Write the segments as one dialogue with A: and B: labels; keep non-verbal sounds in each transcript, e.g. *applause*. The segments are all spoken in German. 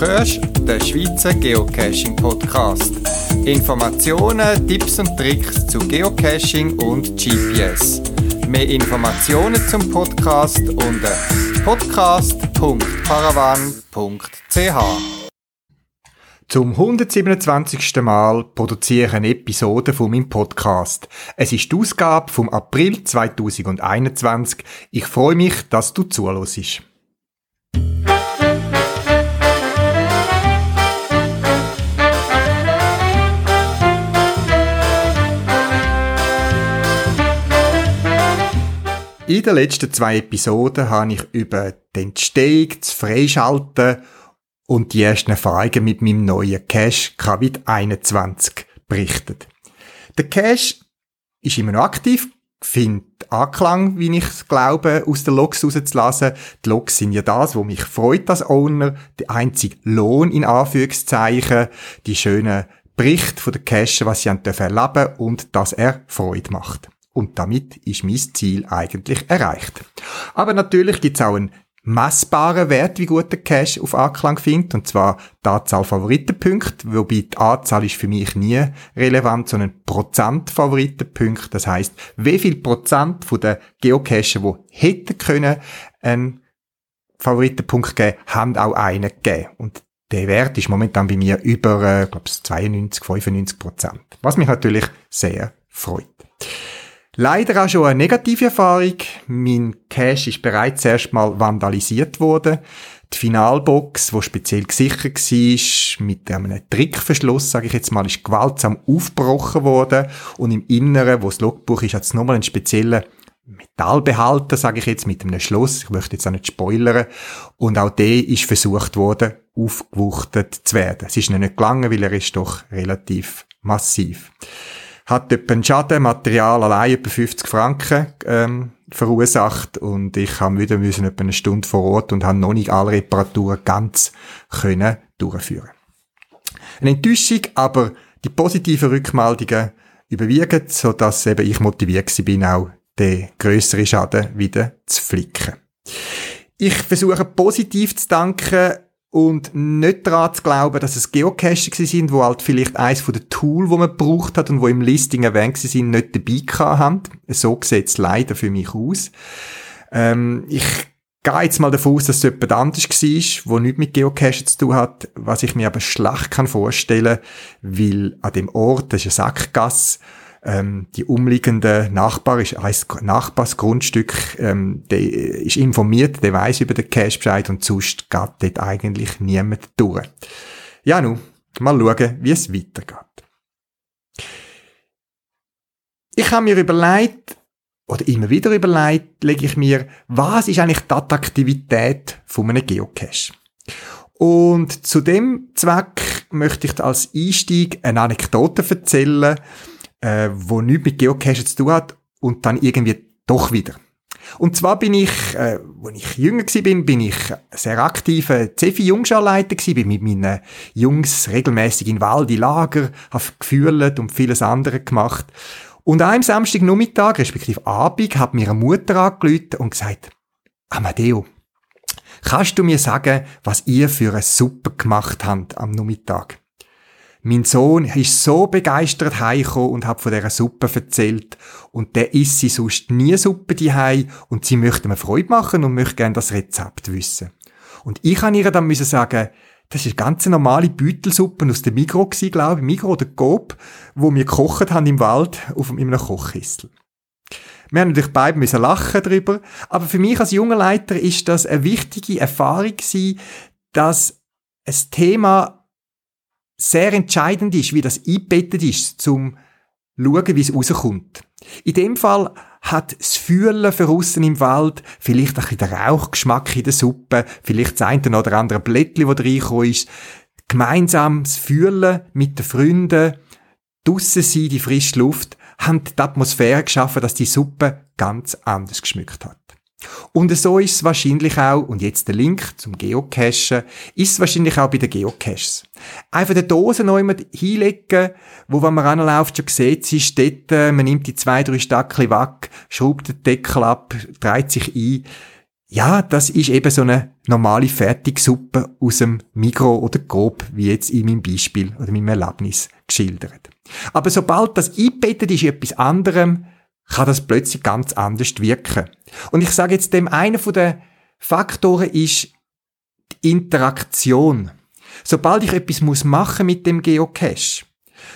A: hörst den Schweizer Geocaching Podcast. Informationen, Tipps und Tricks zu Geocaching und GPS. Mehr Informationen zum Podcast unter podcast.paravan.ch. Zum 127. Mal produziere ich eine Episode von meinem Podcast. Es ist die Ausgabe vom April 2021. Ich freue mich, dass du zuhörst. In den letzten zwei Episoden habe ich über den Entstehung, das Freischalten und die ersten Erfahrungen mit meinem neuen Cache Kavit 21 berichtet. Der Cache ist immer noch aktiv, findet Anklang, wie ich glaube, aus den Logs rauszulassen. Die Logs sind ja das, wo mich freut als Owner, der einzige Lohn in Anführungszeichen, die schönen Berichte von der Cache, was sie erleben dürfen und dass er Freude macht. Und damit ist mein Ziel eigentlich erreicht. Aber natürlich gibt es auch einen messbaren Wert, wie gut der Cache auf Anklang findet, und zwar die Anzahl Favoritenpunkte, wobei die Anzahl ist für mich nie relevant, sondern Prozent Favoritenpunkte. Das heißt, wie viel Prozent von den Geocacher, die hätten können, einen Favoritenpunkt geben, haben auch einen gegeben. Und der Wert ist momentan bei mir über, äh, glaube 92, 95 Prozent. Was mich natürlich sehr freut. Leider auch schon eine negative Erfahrung. Mein Cache ist bereits erstmal vandalisiert worden. Die Finalbox, wo speziell gesichert war, mit einem Trickverschluss, sage ich jetzt mal, ist gewaltsam aufgebrochen worden. Und im Inneren, wo das Logbuch ist, hat es nochmal einen speziellen Metallbehalter, sage ich jetzt, mit einem Schluss. Ich möchte jetzt auch nicht spoilern. Und auch der ist versucht worden, aufgewuchtet zu werden. Es ist noch nicht gelangen, weil er ist doch relativ massiv hat etwa einen Schaden, Material allein etwa 50 Franken ähm, verursacht und ich habe wieder müssen etwa eine Stunde vor Ort und habe noch nicht alle Reparaturen ganz können durchführen. Eine Enttäuschung, aber die positiven Rückmeldungen überwiegen, so dass eben ich motiviert bin, auch den größeren Schaden wieder zu flicken. Ich versuche positiv zu danken und nicht daran zu glauben, dass es Geocacher sind, wo halt vielleicht eins von den Tools, wo man gebraucht hat und wo im Listing erwähnt sind, nicht dabei haben. So sieht es leider für mich aus. Ähm, ich gehe jetzt mal davon aus, dass es jemand anders war, wo nichts mit Geocachen zu tun hat, was ich mir aber schlecht kann vorstellen, weil an dem Ort, das ist eine Sackgasse, ähm, die umliegende Nachbar ist ein Nachbarsgrundstück, ähm, der ist informiert, der weiß über den Cash Bescheid und sonst geht dort eigentlich niemand durch. Ja, nun, mal schauen, wie es weitergeht. Ich habe mir überlegt, oder immer wieder überlegt, lege ich mir, was ist eigentlich die Attraktivität von einem Geocache? Und zu dem Zweck möchte ich als Einstieg eine Anekdote erzählen, äh, wo nichts mit Geocachen zu tun hat und dann irgendwie doch wieder. Und zwar bin ich, äh, als ich jünger war, bin, bin ich sehr aktiver Cefi-Jungscharleiter gewesen, bin mit meinen Jungs regelmäßig in Wald, in Lager, habe gefühlt und vieles andere gemacht. Und einem Samstagnachmittag, respektive Abend, hat mir eine Mutter angerufen und gesagt, Amadeo, kannst du mir sagen, was ihr für eine Suppe gemacht habt am Nachmittag? Mein Sohn ist so begeistert heimgekommen und hat von dieser Suppe erzählt. Und der isst sie sonst nie Suppe die und sie möchte mir Freude machen und möchte gerne das Rezept wissen. Und ich kann ihr dann müssen sagen, das ist ganz normale Beutelsuppe aus dem Migro gsi, glaube ich, Migro oder Coop, wo wir gekocht haben im Wald auf einem Kochkessel. Wir haben natürlich beide müssen lachen darüber, aber für mich als junger Leiter ist das eine wichtige Erfahrung gewesen, dass ein Thema sehr entscheidend ist, wie das eingebettet ist, zum schauen, wie es rauskommt. In dem Fall hat das Fühlen für aussen im Wald, vielleicht ein bisschen der Rauchgeschmack in der Suppe, vielleicht das eine oder andere Blättchen, das reingekommen ist, gemeinsam das Fühlen mit den Freunden, draussen sein, die frische Luft, haben die Atmosphäre geschaffen, dass die Suppe ganz anders geschmückt hat. Und so ist es wahrscheinlich auch, und jetzt der Link zum Geocachen, ist es wahrscheinlich auch bei den Geocaches. Einfach die Dose noch immer hinlegen, wo, wenn man ranläuft, schon sieht, sie ist dort, äh, man nimmt die zwei, drei Stackel weg, schraubt den Deckel ab, dreht sich ein. ja, das ist eben so eine normale Fertigsuppe aus dem Mikro oder Grob, wie jetzt in meinem Beispiel oder meinem Erlebnis geschildert. Aber sobald das eingebettet ist in etwas anderem, kann das plötzlich ganz anders wirken. Und ich sage jetzt dem, einer von den Faktoren ist die Interaktion. Sobald ich etwas muss machen mit dem Geocache,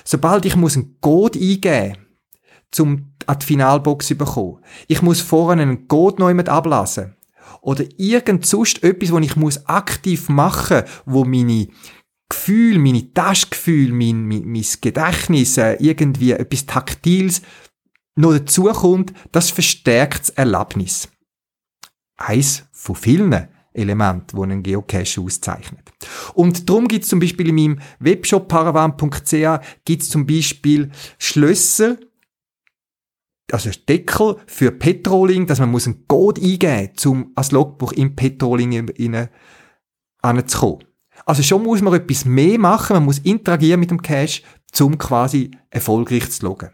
A: sobald ich muss einen Code eingeben, zum an die Finalbox zu bekommen, ich muss vorne einen Code neu mit ablassen oder irgend sonst etwas, was ich muss aktiv machen, wo meine Gefühl, meine Taschgefühl, mein, mein, mein Gedächtnis, äh, irgendwie etwas Taktiles noch dazukommt, das verstärkt das Erlebnis. Eins von vielen Elementen, die einen Geocache auszeichnet. Und darum gibt es zum Beispiel in meinem Webshop paravan.ch gibt es zum Beispiel Schlösser, also Deckel für Petroling, dass man muss einen Code eingeben muss, um als Logbuch im Petroling anzukommen. Also schon muss man etwas mehr machen, man muss interagieren mit dem Cache, um quasi erfolgreich zu loggen.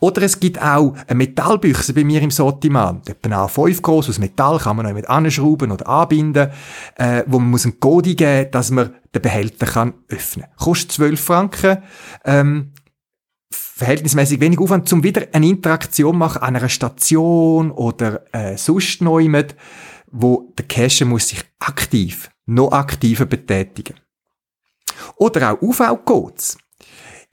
A: Oder es gibt auch eine Metallbüchse bei mir im Sortiment, etwa A5 groß aus Metall, kann man noch mit anschrauben oder anbinden, äh, wo man muss einen Code geben, dass man den Behälter kann öffnen. Kostet 12 Franken, ähm, verhältnismäßig wenig Aufwand, um wieder eine Interaktion machen an einer Station oder äh, sonst noch jemand, wo der Cache muss sich aktiv, noch aktiver betätigen. Oder auch UV-Codes.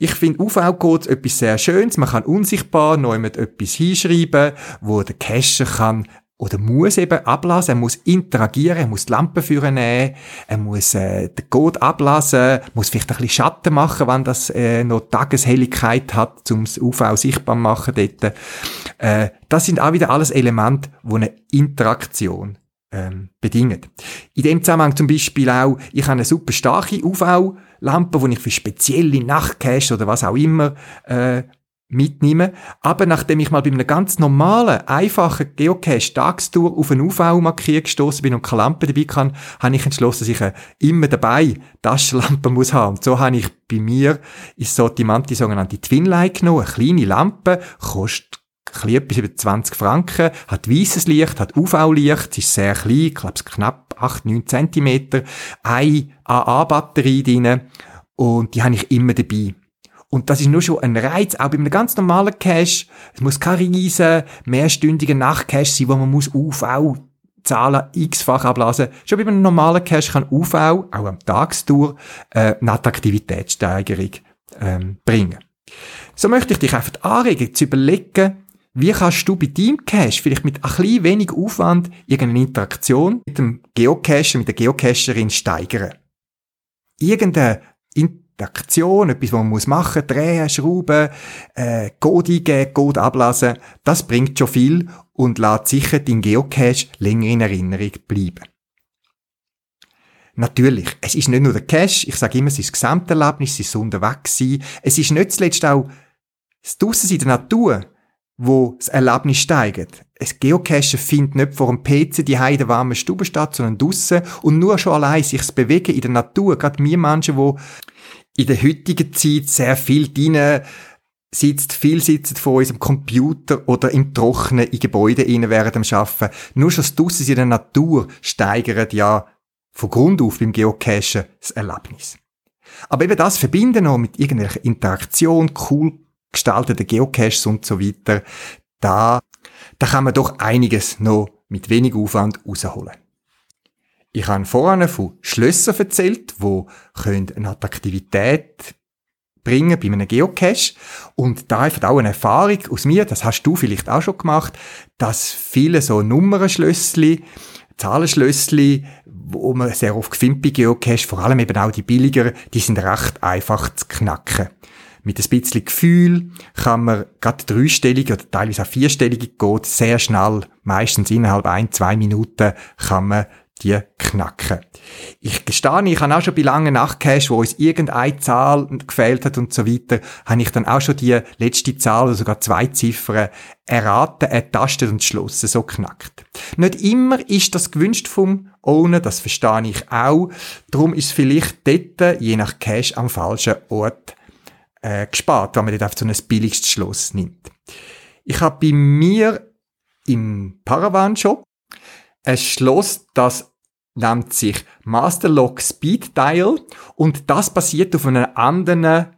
A: Ich finde UV-Codes etwas sehr Schönes. Man kann unsichtbar noch jemand etwas hinschreiben, wo der Cacher kann oder muss eben ablassen, er muss interagieren, er muss die Lampe führen nehmen, er muss äh, den Code ablassen, muss vielleicht ein bisschen Schatten machen, wenn das äh, noch Tageshelligkeit hat, um das UV sichtbar machen dort. Äh, das sind auch wieder alles Elemente, die eine Interaktion ähm, bedingen. In dem Zusammenhang zum Beispiel auch, ich habe eine super starke UV-Lampe, die ich für spezielle Nachtcache oder was auch immer äh, mitnehmen. Aber nachdem ich mal bei einem ganz normalen, einfachen Geocache Tagstour auf eine UV-Markierung gestoßen bin und keine Lampe dabei kann, habe ich entschlossen, dass ich immer dabei Taschenlampe *laughs* muss haben. Und so habe ich bei mir ins Sortiment die sogenannte Twinlight genommen, eine kleine Lampe, kostet etwas über 20 Franken, hat weißes Licht, hat UV-Licht, ist sehr klein, ich glaube knapp 8, 9 Zentimeter, eine AA-Batterie drin und die habe ich immer dabei. Und das ist nur schon ein Reiz, auch bei einem ganz normalen Cache. Es muss kein riesen, mehrstündiger Nachtcache sein, wo man muss UV Zahlen x-fach ablassen. Schon bei einem normalen Cache kann UV, auch am Tagstour, äh, eine Attraktivitätssteigerung ähm, bringen. So möchte ich dich einfach anregen, zu überlegen, wie kannst du bei deinem Cache vielleicht mit ein bisschen wenig Aufwand irgendeine Interaktion mit dem Geocacher, mit der Geocacherin steigern? Irgendeine Aktion, etwas, was man muss machen, drehen, schrauben, äh, Code eingeben, Code ablassen, das bringt schon viel und lässt sicher dein Geocache länger in Erinnerung bleiben. Natürlich, es ist nicht nur der Cache, ich sage immer, es ist das Gesamterlebnis, es ist das Unterwegssein, es ist nicht zuletzt auch das Draussen in der Natur, wo das Erlebnis steigt. Ein Geocache findet nicht vor dem PC die Heide warme Stube statt, sondern draussen und nur schon allein sich zu bewegen in der Natur, gerade mir Menschen, die in der heutigen Zeit sehr viel drin sitzt, viel sitzt vor unserem Computer oder im Trocknen in Gebäuden innen während dem Arbeiten. Nur schon das Draussen in der Natur steigert ja von Grund auf beim Geocachen das Erlebnis. Aber eben das verbinden noch mit irgendwelcher Interaktion, cool gestalteten Geocaches und so weiter, da, da kann man doch einiges noch mit wenig Aufwand rausholen. Ich habe vorhin von Schlössern erzählt, die eine Attraktivität bringen bei einem Geocache. Und da einfach auch eine Erfahrung aus mir, das hast du vielleicht auch schon gemacht, dass viele so Nummernschlössli, Zahlenschlössli, wo man sehr oft findet bei Geocache, vor allem eben auch die billiger, die sind recht einfach zu knacken. Mit ein bisschen Gefühl kann man gerade dreistellige oder teilweise auch vierstellige Code sehr schnell, meistens innerhalb ein, zwei Minuten, kann man die knacken. Ich gestehe, ich habe auch schon bei langen Nachtcash, wo uns irgendeine Zahl gefehlt hat und so weiter, habe ich dann auch schon die letzte Zahl oder sogar zwei Ziffern erraten, ertastet und geschlossen, so knackt. Nicht immer ist das gewünscht vom Owner, das verstehe ich auch. Darum ist vielleicht dort, je nach Cash, am falschen Ort äh, gespart, wenn man dort auf so ein billigstes Schloss nimmt. Ich habe bei mir im Paravan-Shop ein Schloss, das nennt sich Masterlock Speed Dial und das basiert auf einem anderen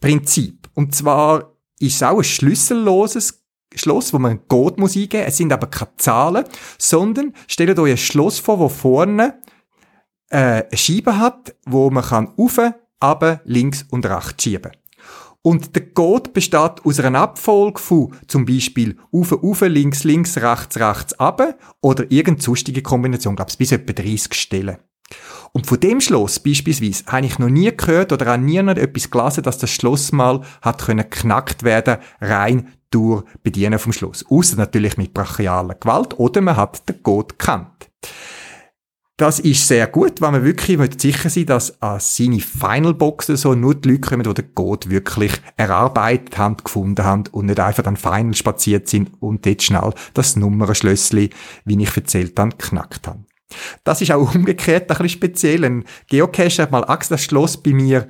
A: Prinzip. Und zwar ist es auch ein schlüsselloses Schloss, wo man einen Code muss eingeben muss. Es sind aber keine Zahlen, sondern stellt euch ein Schloss vor, wo vorne äh, eine Scheibe hat, wo man kann rauf, runter, links und rechts schieben. Und der Code besteht aus einer Abfolge von zum Beispiel auf, auf, links, links, rechts, rechts, ab oder irgendeine sonstige Kombination, glaube ich, bis etwa 30 Stellen. Und von dem Schloss beispielsweise habe ich noch nie gehört oder auch nie noch etwas gelesen, dass das Schloss mal hat können knackt werden, rein durch Bedienen vom Schloss. Außer natürlich mit brachialer Gewalt oder man hat den Code gekannt. Das ist sehr gut, weil man wirklich sicher sein dass an seine Final Boxen so nur die Leute kommen, die den Code wirklich erarbeitet haben, gefunden haben und nicht einfach dann Final spaziert sind und dort schnell das Nummernschlössli, wie ich erzählt habe, knackt haben. Das ist auch umgekehrt ein bisschen speziell. Ein Geocacher hat mal Axel das Schloss bei mir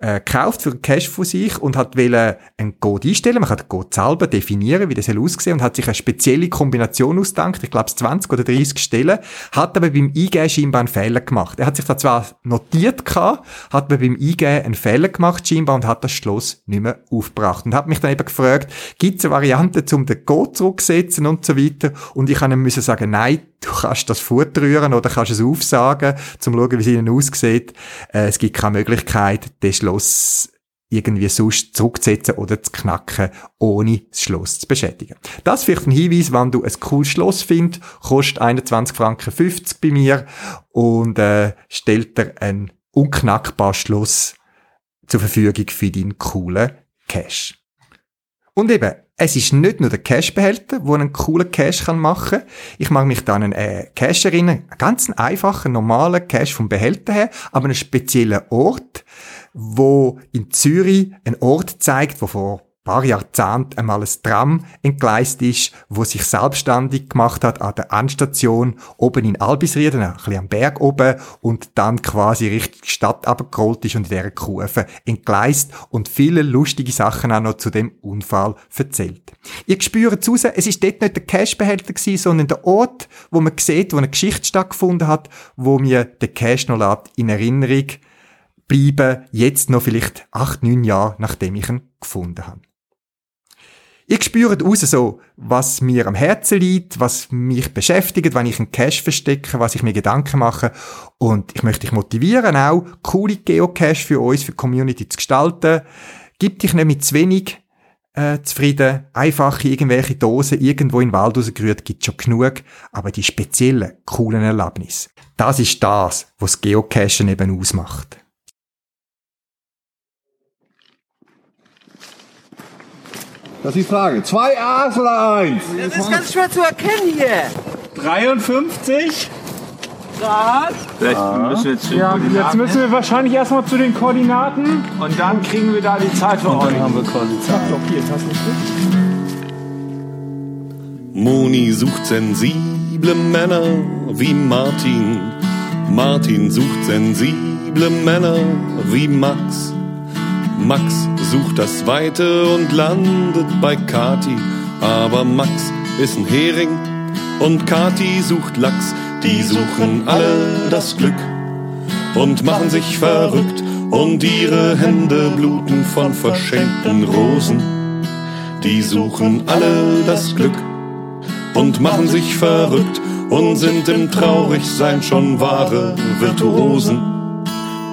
A: äh, gekauft für Cache von sich und hat wollen einen Code einstellen. Man kann den Code selber definieren, wie das soll aussehen und hat sich eine spezielle Kombination ausgedacht. Ich glaube, 20 oder 30 Stellen. Hat aber beim Eingeben scheinbar einen Fehler gemacht. Er hat sich da zwar notiert gehabt, hat aber beim Eingeben einen Fehler gemacht scheinbar und hat das Schloss nicht mehr aufgebracht. Und hat mich dann eben gefragt, gibt es eine Variante, um den Code zurückzusetzen und so weiter. Und ich habe ihm müssen sagen, nein, du kannst das fortrühren oder kannst es aufsagen, zum schauen, wie es ihnen aussieht. Äh, es gibt keine Möglichkeit, den Schloss irgendwie sonst zurückzusetzen oder zu knacken, ohne das Schloss zu beschädigen. Das vielleicht ein Hinweis, wenn du ein cooles Schloss findest, kostet 21 Franken 50 bei mir und äh, stellt dir ein unknackbares Schloss zur Verfügung für deinen coolen Cash. Und eben, es ist nicht nur der Cash-Behälter, wo einen coolen Cash machen kann. Ich mag mich da an einen äh, Cash erinnern, einen ganz einfachen, normalen Cash vom Behälter her, aber einen speziellen Ort, wo in Zürich ein Ort zeigt, wo vor paar Jahrzehnten einmal ein Tram entgleist ist, wo sich selbstständig gemacht hat an der Anstation oben in Albisrieden, ein bisschen am Berg oben und dann quasi Richtung Stadt abgerollt ist und in dieser Kurve entgleist und viele lustige Sachen auch noch zu dem Unfall erzählt. Ihr spürt raus, es ist dort nicht der Cashbehälter gewesen, sondern der Ort, wo man sieht, wo eine Geschichte stattgefunden hat, wo mir der Cash noch in Erinnerung bleiben, jetzt noch vielleicht acht, neun Jahre, nachdem ich ihn gefunden habe. Ich spüre raus so, was mir am Herzen liegt, was mich beschäftigt, wenn ich einen Cache verstecke, was ich mir Gedanken mache. Und ich möchte dich motivieren, auch coole Geocache für uns, für die Community zu gestalten. Gib dich nicht mit zu wenig äh, zufrieden. Einfach irgendwelche Dosen irgendwo in den Wald rausgerührt, gibt schon genug. Aber die speziellen, coolen Erlebnisse, das ist das, was Geocachen eben ausmacht.
B: Das ist die Frage. Zwei A's oder eins?
C: Das ist ganz schwer zu erkennen hier.
D: 53 Grad.
E: Vielleicht müssen wir jetzt,
D: Ja, jetzt müssen wir wahrscheinlich erstmal zu den Koordinaten und dann kriegen wir da die Zeit für euch.
E: haben wir quasi Zeit.
D: Blockiert, hast du nicht
F: Moni sucht sensible Männer wie Martin. Martin sucht sensible Männer wie Max. Max sucht das Weite und landet bei Kati. Aber Max ist ein Hering und Kati sucht Lachs. Die suchen alle das Glück und machen sich verrückt und ihre Hände bluten von verschenkten Rosen. Die suchen alle das Glück und machen sich verrückt und sind im Traurigsein schon wahre Virtuosen.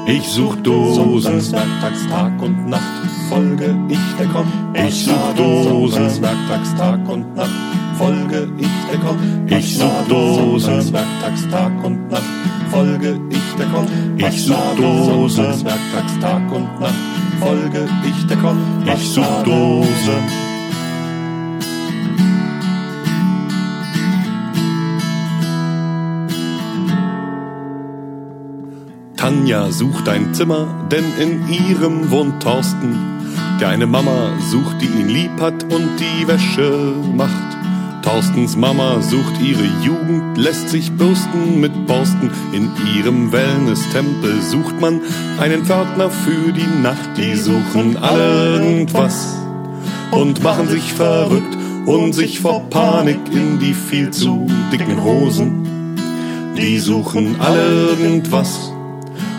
F: Ich such Dosen, werktags Tag und Nacht, folge ich der Komm. Ich such Dosen, werktags Tag und Nacht, folge ich der Komm. Ich such Dosen, werktags Tag und Nacht, folge ich der Komm. Ich such Dosen, werktags Tag und Nacht, folge ich der Komm. Ich such Dosen. Tanja sucht ein Zimmer, denn in ihrem wohnt Thorsten, der eine Mama sucht, die ihn lieb hat und die Wäsche macht. Thorstens Mama sucht ihre Jugend, lässt sich bürsten mit Borsten. In ihrem Wellness-Tempel sucht man einen Pförtner für die Nacht. Die suchen irgendwas und machen sich verrückt und sich vor Panik in die viel zu dicken Hosen. Die suchen irgendwas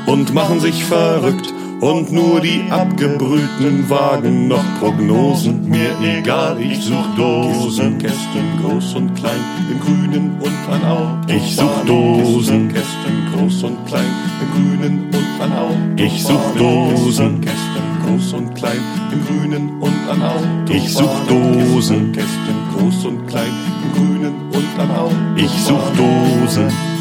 F: und machen sich verrückt und nur die abgebrühten wagen noch Prognosen. Mir egal, ich such Dosen, Kästen groß und klein, im Grünen und an Au. Ich such Dosen, Kästen groß und klein, im Grünen und an Au. Ich such Dosen, Kästen groß und klein, im Grünen und an Au. Ich such Dosen, Kästen groß und klein, im Grünen und an Au. Ich such Dosen.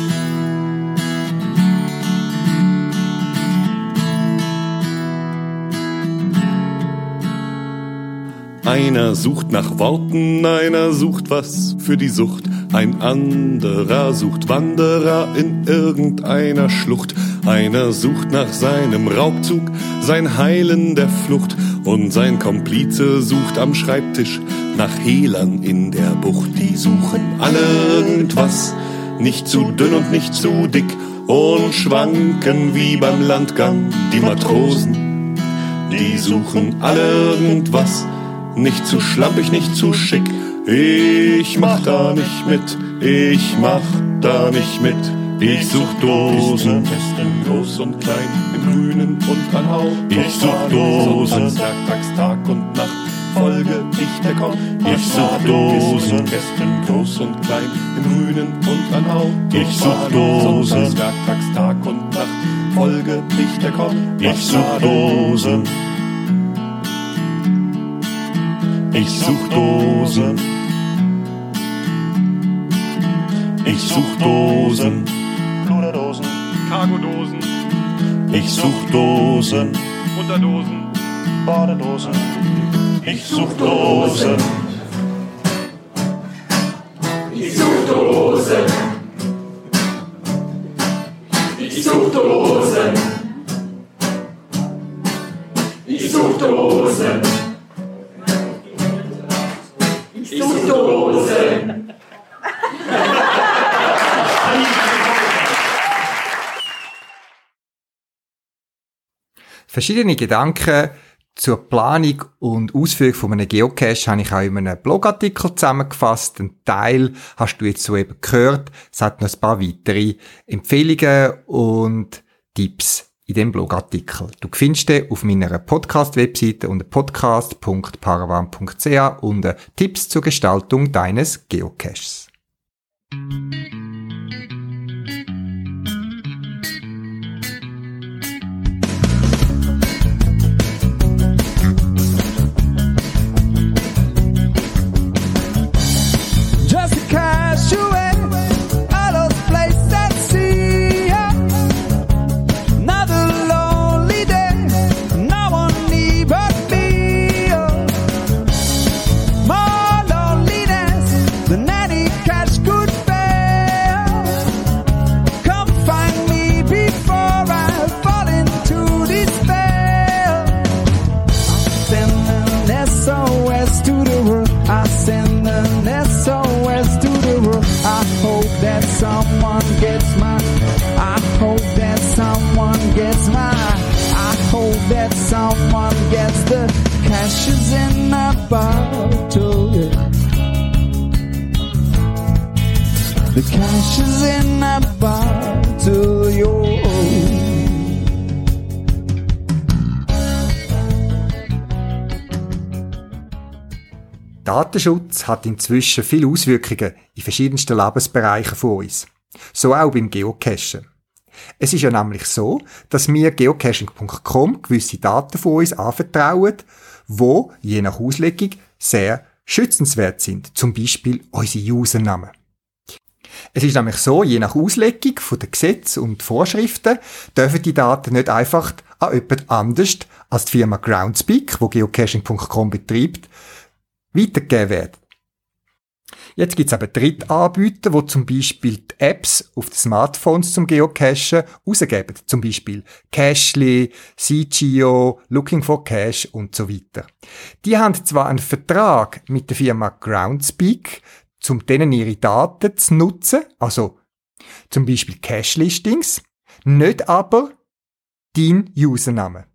F: Einer sucht nach Worten, einer sucht was für die Sucht, ein anderer sucht Wanderer in irgendeiner Schlucht, einer sucht nach seinem Raubzug, sein Heilen der Flucht, und sein Komplize sucht am Schreibtisch nach Hehlern in der Bucht. Die suchen alle irgendwas, nicht zu dünn und nicht zu dick, und schwanken wie beim Landgang die Matrosen. Die suchen alle irgendwas, nicht zu schlampig, nicht zu schick. Ich mach da nicht mit, ich mach da nicht mit. Ich such Dosen, Kästen groß und klein, im Grünen und an Hau. Ich such Dosen, Werktags, Tag und Nacht, folge ich der Komm. Ich such Dosen, Kästen groß und klein, im Grünen und an Hau. Ich such Dosen, Werktags, Tag und Nacht, folge ich der Komm. Ich such Dosen. Ich such Dosen. Ich such Dosen.
E: Pluderdosen, Cargodosen,
F: Ich such Dosen.
E: Unterdosen,
B: Badedosen.
F: Ich such Dosen.
A: Verschiedene Gedanken zur Planung und Ausführung von einem Geocache habe ich auch in einem Blogartikel zusammengefasst. Ein Teil hast du jetzt soeben gehört. Es hat noch ein paar weitere Empfehlungen und Tipps in dem Blogartikel. Du findest den auf meiner Podcast-Webseite unter podcast.paravan.ch unter Tipps zur Gestaltung deines Geocaches.
G: Cashes in a bottle. The cash is in a bottle, yo.
A: Datenschutz hat inzwischen viele Auswirkungen in verschiedensten Lebensbereichen von uns. So auch beim Geocachen. Es ist ja nämlich so, dass wir geocaching.com gewisse Daten von uns anvertrauen, wo je nach Auslegung sehr schützenswert sind. Zum Beispiel unsere Usernamen. Es ist nämlich so, je nach Auslegung von den Gesetzen und Vorschriften dürfen die Daten nicht einfach an jemand anders als die Firma Groundspeak, wo geocaching.com betreibt, weitergegeben werden. Jetzt gibt's aber Drittanbieter, wo zum Beispiel die Apps auf den Smartphones zum Geocachen rausgeben. Zum Beispiel Cashly, CGO, Looking for Cash und so weiter. Die haben zwar einen Vertrag mit der Firma Groundspeak, um denen ihre Daten zu nutzen, also zum Beispiel Cache-Listings, nicht aber dein Username.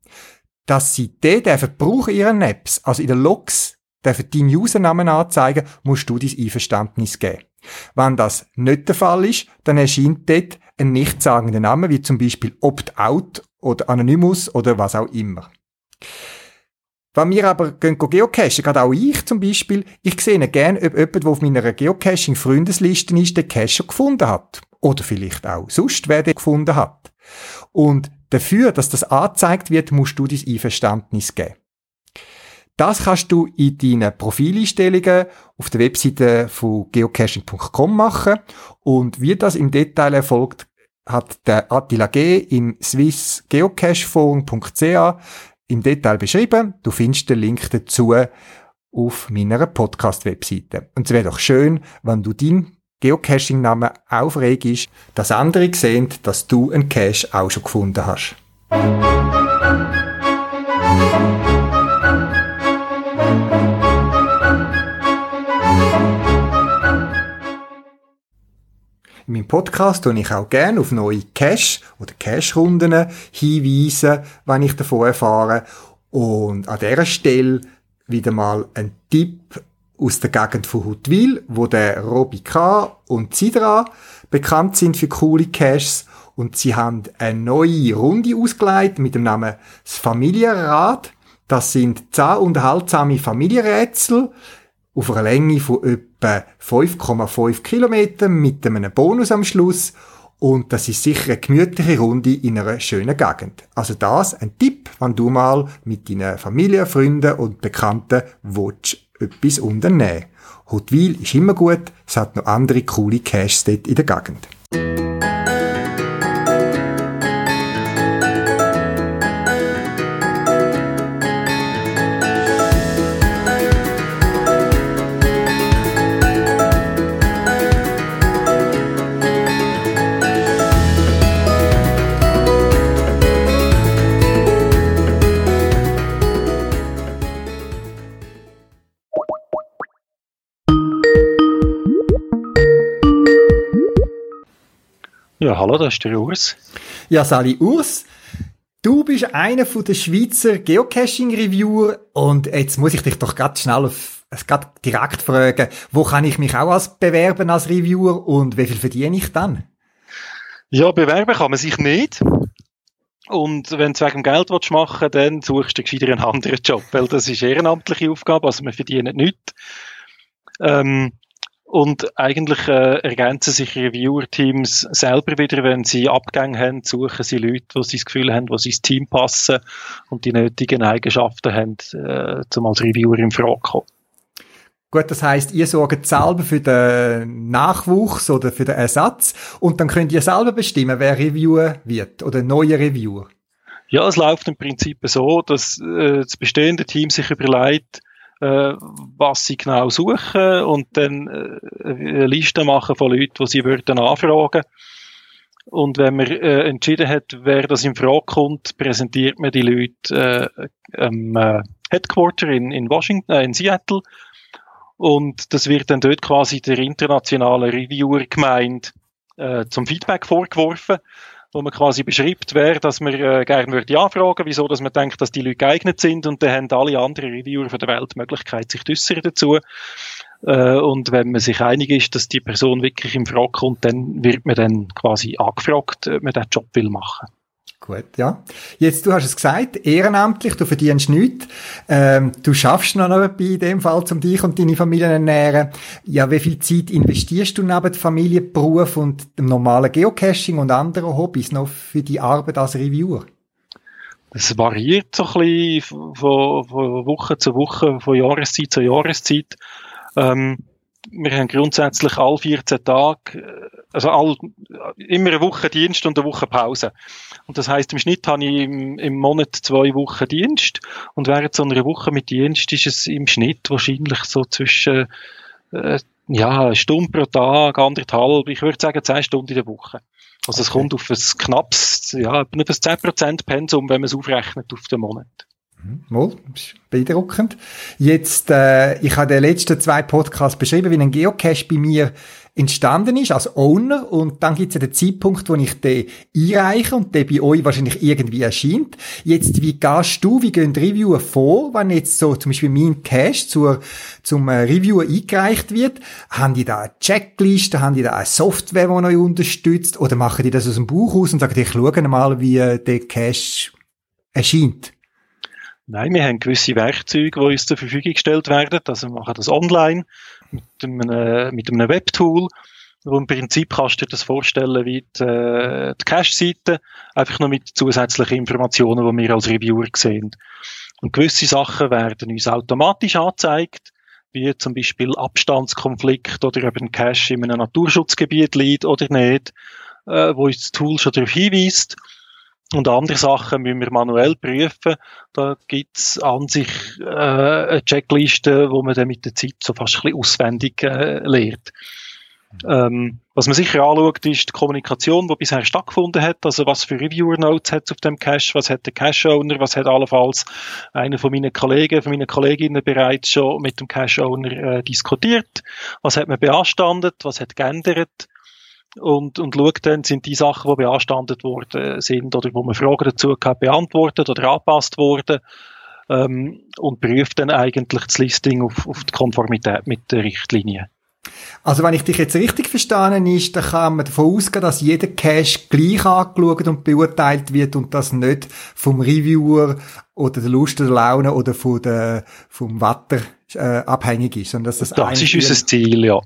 A: Dass sie den in ihren Apps, also in den Logs dürfen deinen Usernamen anzeigen, musst du dein Einverständnis geben. Wenn das nicht der Fall ist, dann erscheint dort ein nichtssagender Name, wie zum Beispiel Opt-out oder Anonymous oder was auch immer. Wenn wir aber gehen geocachen, gerade auch ich zum Beispiel, ich sehe gerne, ob jemand, der auf meiner Geocaching-Freundesliste ist, den Cache schon gefunden hat. Oder vielleicht auch sonst, wer den gefunden hat. Und dafür, dass das angezeigt wird, musst du dein Einverständnis geben. Das kannst du in deinen Profileinstellungen auf der Webseite von geocaching.com machen. Und wie das im Detail erfolgt, hat der Attila G. im swissgeocachephone.ca im Detail beschrieben. Du findest den Link dazu auf meiner Podcast-Webseite. Und es wäre doch schön, wenn du deinen Geocaching-Namen aufregst, dass andere sehen, dass du einen Cache auch schon gefunden hast. In meinem Podcast tue ich auch gerne auf neue Cache oder Cache-Runden hinweisen, wenn ich davon erfahre. Und an dieser Stelle wieder mal ein Tipp aus der Gegend von Huttwil, wo der Robi K. und Sidra bekannt sind für coole Caches. Und sie haben eine neue Runde ausgeleitet mit dem Namen das Familienrad. Das sind zehn unterhaltsame Familienrätsel auf einer Länge von etwa 5,5 Kilometern mit einem Bonus am Schluss. Und das ist sicher eine gemütliche Runde in einer schönen Gegend. Also das ein Tipp, wenn du mal mit deinen Familie, Freunden und Bekannten willst, etwas unternehmen. Hotwil ist immer gut, es hat noch andere coole Caches dort in der Gegend.
H: Ja, hallo, das ist der Urs.
A: Ja, Sali Urs, du bist einer von der Schweizer Geocaching-Reviewer und jetzt muss ich dich doch ganz schnell auf, grad direkt fragen, wo kann ich mich auch als bewerben als Reviewer und wie viel verdiene ich dann?
H: Ja, bewerben kann man sich nicht. Und wenn du wegen Geld willst machen dann suchst du gescheiter einen anderen Job, weil das ist ehrenamtliche Aufgabe, also wir verdienen nichts. Ähm, und eigentlich äh, ergänzen sich Reviewer-Teams selber wieder, wenn sie Abgänge haben, suchen sie Leute, die sie das Gefühl haben, die sie ins Team passen und die nötigen Eigenschaften haben, äh, um als Reviewer in Frage zu kommen.
A: Gut, das heißt, ihr sorgt selber für den Nachwuchs oder für den Ersatz und dann könnt ihr selber bestimmen, wer Reviewer wird oder neuer Reviewer.
H: Ja, es läuft im Prinzip so, dass äh, das bestehende Team sich überlegt, äh, was sie genau suchen und dann äh, eine Liste machen von Leuten, die sie würden anfragen. Und wenn man äh, entschieden hat, wer das in Frage kommt, präsentiert man die Leute äh, am äh, Headquarter in, in Washington, äh, in Seattle. Und das wird dann dort quasi der internationalen Reviewer-Gemeinde zum Feedback vorgeworfen wo man quasi beschreibt, wer, dass man äh, gerne würde anfragen, wieso, dass man denkt, dass die Leute geeignet sind und dann haben alle anderen Reviewer von der Welt die Möglichkeit, sich zu dazu. Äh, und wenn man sich einig ist, dass die Person wirklich in Frage kommt, dann wird man dann quasi angefragt, ob man diesen Job will machen.
A: Gut, ja. Jetzt, du hast es gesagt, ehrenamtlich, du verdienst nichts. Ähm, du schaffst noch etwas in dem Fall, um dich und deine Familie zu ernähren. Ja, wie viel Zeit investierst du neben Familie, Beruf und dem normalen Geocaching und anderen Hobbys noch für die Arbeit als Reviewer?
H: Das variiert so ein bisschen von, von Woche zu Woche, von Jahreszeit zu Jahreszeit. Ähm, wir haben grundsätzlich alle 14 Tage, also all, immer eine Woche Dienst und eine Woche Pause. Und das heißt, im Schnitt habe ich im, im Monat zwei Wochen Dienst und während so einer Woche mit Dienst ist es im Schnitt wahrscheinlich so zwischen äh, ja, eine Stunde pro Tag, anderthalb, ich würde sagen zehn Stunden in der Woche. Also okay. es kommt auf ein knappes, ja, auf ein 10% Pensum, wenn man es aufrechnet auf den Monat.
A: Wohl, beeindruckend. Jetzt, äh, ich habe den letzten zwei Podcasts beschrieben, wie ein Geocache bei mir entstanden ist als Owner und dann gibt es ja den Zeitpunkt, wo ich den einreiche und der bei euch wahrscheinlich irgendwie erscheint. Jetzt, wie gehst du, wie gehen Reviewer vor, wenn jetzt so zum Beispiel mein Cache zur, zum äh, Reviewer eingereicht wird? Haben die da eine Checkliste, haben die da eine Software, die euch unterstützt oder machen die das aus dem Buch aus und sagen, ich schaue mal, wie äh, der Cache erscheint?
H: Nein, wir haben gewisse Werkzeuge, die uns zur Verfügung gestellt werden. Also wir machen das online mit einem, äh, mit einem Webtool. Und im Prinzip kannst du dir das vorstellen wie die, äh, die Cache-Seite, einfach nur mit zusätzlichen Informationen, die wir als Reviewer sehen. Und gewisse Sachen werden uns automatisch angezeigt, wie zum Beispiel Abstandskonflikt oder eben Cache in einem Naturschutzgebiet liegt oder nicht, äh, wo uns das Tool schon darauf hinweist. Und andere Sachen müssen wir manuell prüfen. Da gibt's an sich äh, eine Checkliste, wo man dann mit der Zeit so fast ein bisschen auswendig äh, lernt. Ähm, was man sicher anschaut, ist die Kommunikation, die bisher stattgefunden hat. Also was für Reviewer-Notes hat auf dem Cache, was hat der Cache-Owner, was hat allenfalls einer von meinen Kollegen, von meinen Kolleginnen bereits schon mit dem Cache-Owner äh, diskutiert. Was hat man beanstandet, was hat geändert und, und schaut dann, sind die Sachen, die beanstandet worden sind oder wo man Fragen dazu hat, beantwortet oder angepasst worden ähm, und prüft dann eigentlich das Listing auf, auf die Konformität mit der Richtlinie.
A: Also wenn ich dich jetzt richtig verstanden ist, dann kann man davon ausgehen, dass jeder Cache gleich angeschaut und beurteilt wird und das nicht vom Reviewer oder der Lust oder Laune oder von der, vom Wetter äh, abhängig ist. Sondern dass das
H: das ist unser Ziel, ja.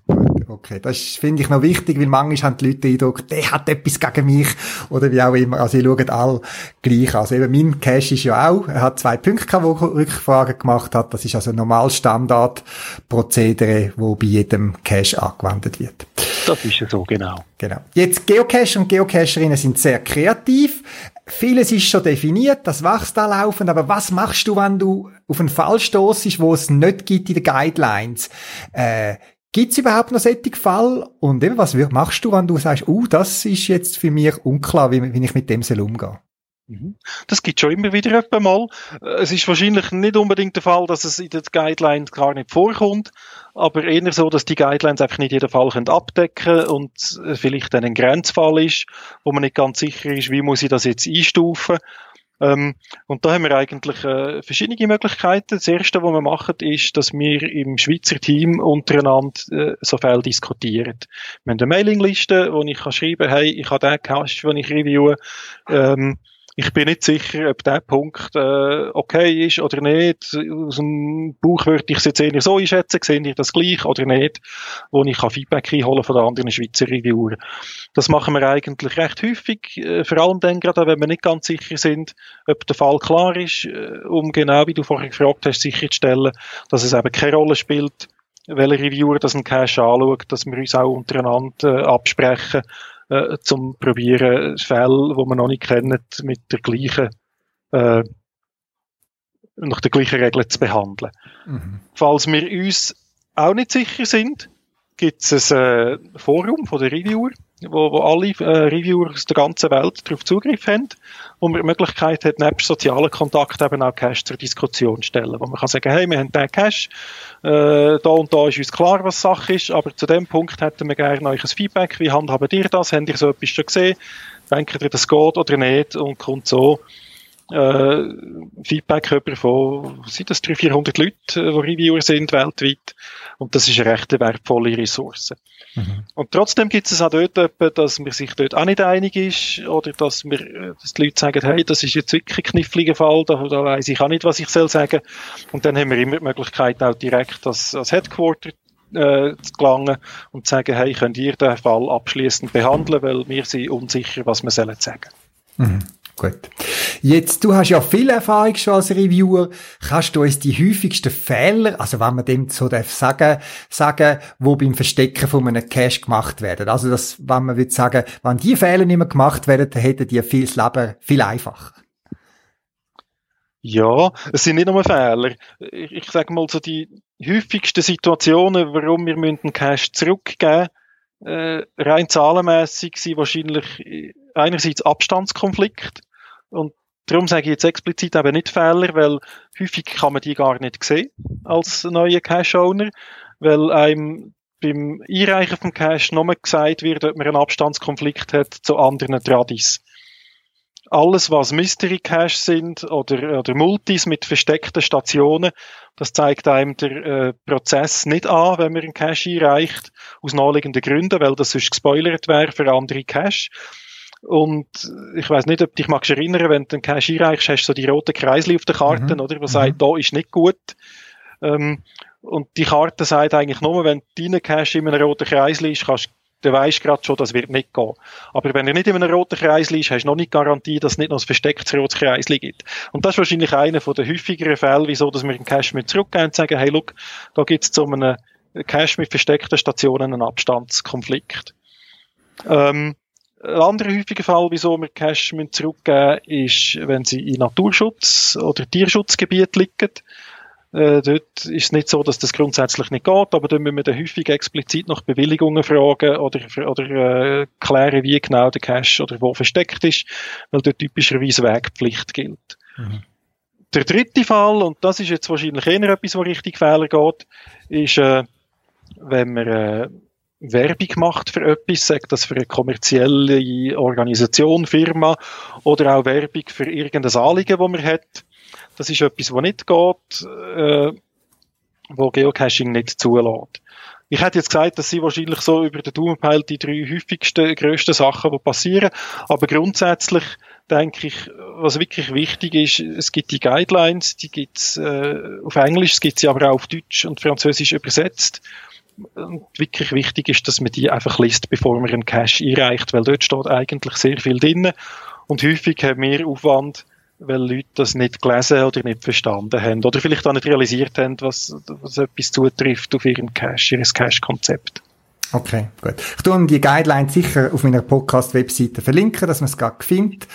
A: Okay, das finde ich noch wichtig, weil manchmal haben die Leute den Eindruck, der hat etwas gegen mich oder wie auch immer. Also, ich schaue alle gleich an. Also, eben mein Cache ist ja auch, er hat zwei Punkte gehabt, wo er Rückfragen gemacht hat. Das ist also ein normal Standardprozedere, wo bei jedem Cache angewendet wird.
H: Das ist ja so, genau.
A: Genau. Jetzt Geocacher und Geocacherinnen sind sehr kreativ. Vieles ist schon definiert, das wächst da laufend, aber was machst du, wenn du auf einen Fall stoßest, wo es nicht gibt in den Guidelines? Äh, Gibt es überhaupt noch solche Fall? Und eben, was machst du, wenn du sagst, uh, das ist jetzt für mich unklar, wie, wie ich mit dem soll umgehen
H: Mhm. Das gibt schon immer wieder etwa mal. Es ist wahrscheinlich nicht unbedingt der Fall, dass es in den Guidelines gar nicht vorkommt, aber eher so, dass die Guidelines einfach nicht jeden Fall können abdecken und vielleicht dann ein Grenzfall ist, wo man nicht ganz sicher ist, wie muss ich das jetzt einstufen. Ähm, und da haben wir eigentlich äh, verschiedene Möglichkeiten. Das erste, was wir machen, ist, dass wir im Schweizer Team untereinander äh, so viel diskutieren. Wir haben eine Mailingliste, wo ich kann schreiben hey, ich habe den Cache, den ich reviewe, ähm, ich bin nicht sicher, ob der Punkt äh, okay ist oder nicht. Aus dem Buch würde ich es jetzt eher so einschätzen, sehe ich das gleich oder nicht, wo ich kann Feedback einholen von den anderen Schweizer Reviewer. Das machen wir eigentlich recht häufig, äh, vor allem dann gerade, wenn wir nicht ganz sicher sind, ob der Fall klar ist, äh, um genau wie du vorher gefragt hast, sicherzustellen, dass es eben keine Rolle spielt, welcher Reviewer das einen Cache anschaut, dass wir uns auch untereinander äh, absprechen, äh, zum probieren Fälle, wo man noch nicht kennt, mit der gleichen äh, nach der gleichen Regel zu behandeln. Mhm. Falls wir uns auch nicht sicher sind, gibt es ein äh, Forum von der Reviewer, wo, wo alle äh, Reviewer aus der ganzen Welt darauf Zugriff haben, wo man die Möglichkeit hat, neben sozialen Kontakt eben auch Cache zur Diskussion zu stellen. Wo man kann sagen, hey, wir haben den Cache, äh, da und da ist uns klar, was Sache ist, aber zu dem Punkt hätten wir gerne euch ein Feedback. Wie handhabt ihr das? Habt ihr so etwas schon gesehen? Denkt ihr, das geht oder nicht? Und kommt so äh, Feedback über von, sind das 300, 400 Leute, die Reviewer sind weltweit. Und das ist eine recht wertvolle Ressource. Mhm. Und trotzdem gibt es auch dort etwa, dass man sich dort auch nicht einig ist oder dass, wir, dass die Leute sagen, hey, das ist jetzt wirklich ein kniffliger Fall, da, da weiss ich auch nicht, was ich soll sagen. Und dann haben wir immer die Möglichkeit, auch direkt als, als Headquarter äh, zu gelangen und zu sagen, hey, könnt ihr den Fall abschließend behandeln, weil wir sind unsicher, was wir sollen sagen.
A: Mhm. Gut. Jetzt, du hast ja viel Erfahrung schon als Reviewer. Kannst du uns die häufigsten Fehler, also wenn man dem so darf sagen, sagen, wo beim Verstecken von einem Cache gemacht werden? Also, das, wenn man würde sagen, wenn die Fehler nicht mehr gemacht werden, dann hätten die viel das Leben viel einfacher.
H: Ja, es sind nicht nur Fehler. Ich, ich sage mal so die häufigsten Situationen, warum wir einen Cache zurückgeben äh, rein zahlenmäßig sind wahrscheinlich einerseits Abstandskonflikt und darum sage ich jetzt explizit eben nicht Fehler, weil häufig kann man die gar nicht sehen als neuer Cache-Owner, weil einem beim Einreichen vom Cash nur gesagt wird, ob man einen Abstandskonflikt hat zu anderen Tradis. Alles, was Mystery Cache sind oder, oder Multis mit versteckten Stationen, das zeigt einem der äh, Prozess nicht an, wenn man einen Cache einreicht, aus naheliegenden Gründen, weil das sonst gespoilert wäre für andere Cache. Und ich weiß nicht, ob dich magst erinnern, wenn du einen Cache einreichst, hast du so die roten Kreisli auf den Karten, mhm. oder, wo mhm. sagt, da ist nicht gut. Ähm, und die Karte sagt eigentlich nur, wenn dein Cache in einem roten Kreis ist, kannst du weisst gerade schon, das wird nicht gehen. Aber wenn er nicht in einem roten Kreis ist, hast du noch nicht Garantie, dass es nicht noch ein verstecktes rotes Kreis gibt. Und das ist wahrscheinlich einer der häufigeren Fälle, wieso dass wir einen Cache mit zurückgehen und sagen, hey, look, da gibt es zu einem Cache mit versteckten Stationen einen Abstandskonflikt. Ähm, ein anderer häufiger Fall, wieso wir Cache zurückgeben ist, wenn sie in Naturschutz- oder Tierschutzgebiet liegen. Äh, dort ist es nicht so, dass das grundsätzlich nicht geht, aber dann müssen wir dann häufig explizit nach Bewilligungen fragen oder, oder äh, klären, wie genau der Cache oder wo versteckt ist, weil dort typischerweise Wegpflicht gilt. Mhm. Der dritte Fall, und das ist jetzt wahrscheinlich eher etwas, wo richtig Fehler geht, ist, äh, wenn man äh, Werbung macht für etwas, sagt das für eine kommerzielle Organisation, Firma oder auch Werbung für irgendein Anliegen, das man hat das ist etwas, was nicht geht, äh, wo Geocaching nicht zulässt. Ich hätte jetzt gesagt, dass sie wahrscheinlich so über den Daumen die drei häufigsten, grössten Sachen, die passieren. Aber grundsätzlich denke ich, was wirklich wichtig ist, es gibt die Guidelines, die gibt's äh, auf Englisch, es gibt sie aber auch auf Deutsch und Französisch übersetzt. Wirklich wichtig ist, dass man die einfach liest, bevor man einen Cache einreicht, weil dort steht eigentlich sehr viel drin. Und häufig haben wir Aufwand, weil Leute das nicht gelesen oder nicht verstanden haben oder vielleicht auch nicht realisiert haben, was, was etwas zutrifft auf ihren Cache, ihr Cache-Konzept.
A: Okay, gut. Ich tue die Guidelines sicher auf meiner Podcast-Webseite verlinken, dass man es gerade findet.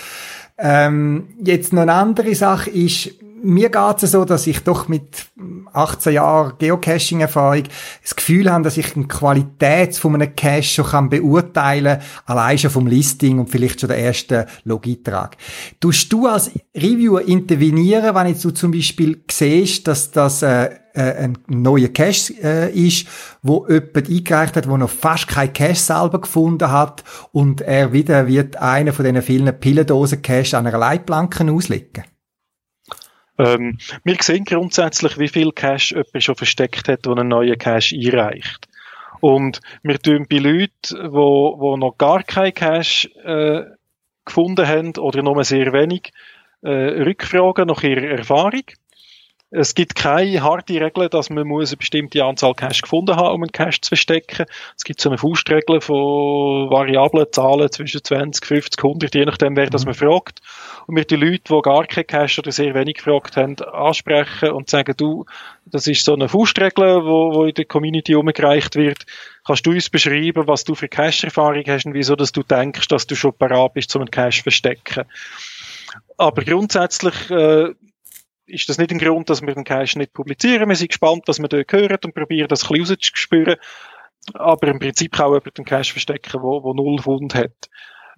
A: Ähm, jetzt noch eine andere Sache ist, mir geht es so, dass ich doch mit 18 Jahren Geocaching-Erfahrung das Gefühl habe, dass ich die Qualität von einem Cache schon kann beurteilen kann, allein schon vom Listing und vielleicht schon der ersten Logeintrag. Tust du als Reviewer intervenieren, wenn jetzt du zum Beispiel siehst, dass das äh, äh, ein neuer Cache äh, ist, wo jemand eingereicht hat, wo noch fast kein Cache selber gefunden hat und er wieder wird einer von diesen vielen Pillendosen-Cache an einer Leitplanke auslegen?
H: Ähm, wir sehen grundsätzlich, wie viel Cash jemand schon versteckt hat, der einen neuen Cash einreicht. Und wir tun bei Leuten, wo, wo noch gar kein Cash äh, gefunden haben oder nur sehr wenig, äh, Rückfragen nach ihrer Erfahrung. Es gibt keine harte Regel, dass man muss eine bestimmte Anzahl Cash gefunden haben, um einen Cash zu verstecken. Es gibt so eine Faustregel von variablen Zahlen zwischen 20, 50, 100, je nachdem, wer das mhm. man fragt. Und wir die Leute, die gar keinen Cash oder sehr wenig gefragt haben, ansprechen und sagen, du, das ist so eine Faustregel, wo, wo in der Community umgereicht wird. Kannst du uns beschreiben, was du für Cash-Erfahrung hast und wieso, dass du denkst, dass du schon parat bist, um einen Cash zu verstecken? Aber grundsätzlich, äh, ist das nicht ein Grund, dass wir den Cache nicht publizieren. Wir sind gespannt, was wir dort hören und probieren, das ein bisschen rauszuspüren. Aber im Prinzip kann jemand den Cache verstecken, wo, wo null Fund hat.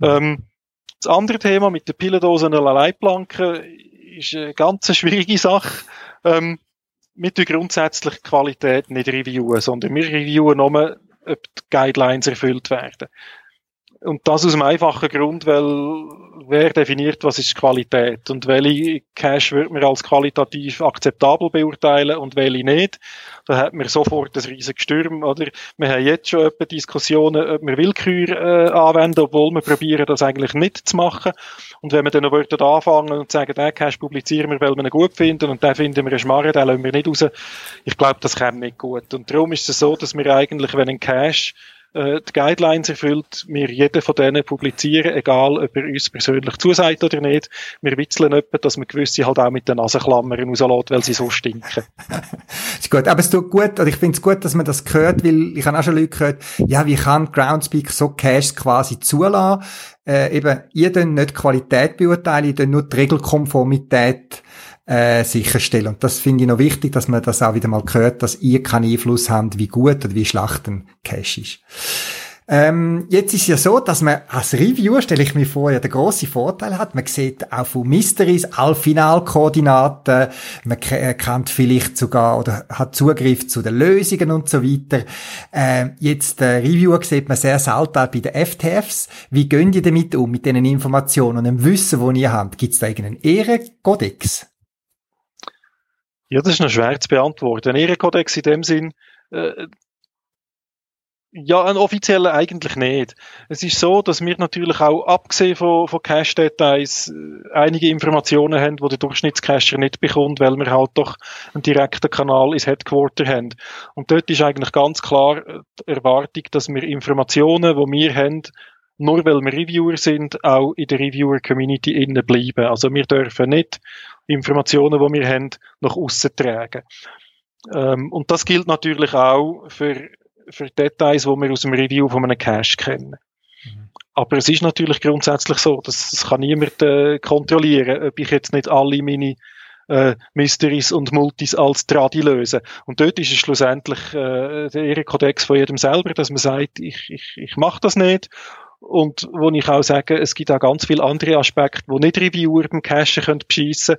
H: Ähm, das andere Thema mit den Pillendosen und Leitplanken ist eine ganz schwierige Sache. Ähm, wir tun grundsätzlich die Qualität nicht reviewen, sondern wir reviewen nur, ob die Guidelines erfüllt werden. Und das aus einem einfachen Grund, weil wer definiert, was ist Qualität und welche Cache wird man als qualitativ akzeptabel beurteilen und welche nicht. Da hat man sofort ein riesiges Sturm, oder? Wir haben jetzt schon etwa Diskussionen, ob wir Willkür äh, anwenden, obwohl wir probieren, das eigentlich nicht zu machen. Und wenn wir dann noch anfangen und sagen, den Cache publizieren wir, weil wir ihn gut finden und den finden wir einen Schmarren, den lassen wir nicht raus. Ich glaube, das käme nicht gut. Und darum ist es so, dass wir eigentlich, wenn ein Cache äh, die Guidelines erfüllt, wir jeden von denen publizieren, egal ob er uns persönlich zusagt oder nicht. Wir witzeln etwa, dass man gewisse halt auch mit den Nasenklammern rauslässt, weil sie so stinken. *laughs*
A: ist gut, aber es tut gut, oder ich finde es gut, dass man das gehört, weil ich habe auch schon Leute gehört, ja, wie kann Groundspeak so Caches quasi zulassen? Äh, eben, ihr dürft nicht Qualität beurteilen, ihr dürft nur die Regelkonformität äh, sicherstellen. Und das finde ich noch wichtig, dass man das auch wieder mal hört, dass ihr keinen Einfluss habt, wie gut oder wie schlecht ein Cache ist. Ähm, jetzt ist ja so, dass man als Reviewer, stelle ich mir vor, ja den grossen Vorteil hat. Man sieht auch von Mysteries alle Finalkoordinaten. Man äh, kennt vielleicht sogar oder hat Zugriff zu den Lösungen und so weiter. Ähm, jetzt äh, Reviewer sieht man sehr selten bei den FTFs. Wie gehen die damit um, mit diesen Informationen und dem Wissen, das ihr habt? Gibt es da irgendeinen Ehrenkodex?
H: Ja, das ist noch schwer zu beantworten. Ein Ehrenkodex in dem Sinn, äh, ja, ein offizieller eigentlich nicht. Es ist so, dass wir natürlich auch, abgesehen von, von Cache-Details, äh, einige Informationen haben, die der Durchschnittscacher nicht bekommt, weil wir halt doch einen direkten Kanal ins Headquarter haben. Und dort ist eigentlich ganz klar äh, die Erwartung, dass wir Informationen, die wir haben, nur weil wir Reviewer sind, auch in der Reviewer-Community innen bleiben. Also wir dürfen nicht Informationen, die wir haben, nach außen tragen. Ähm, und das gilt natürlich auch für, für Details, die wir aus dem Review von einem Cache kennen. Aber es ist natürlich grundsätzlich so, dass das kann niemand äh, kontrollieren, ob ich jetzt nicht alle meine äh, Mysteries und Multis als Tradi löse. Und dort ist es schlussendlich äh, der Ehrenkodex von jedem selber, dass man sagt, ich, ich, ich mache das nicht. Und wo ich auch sage, es gibt auch ganz viele andere Aspekte, wo nicht Reviewer beim Cachen können beschissen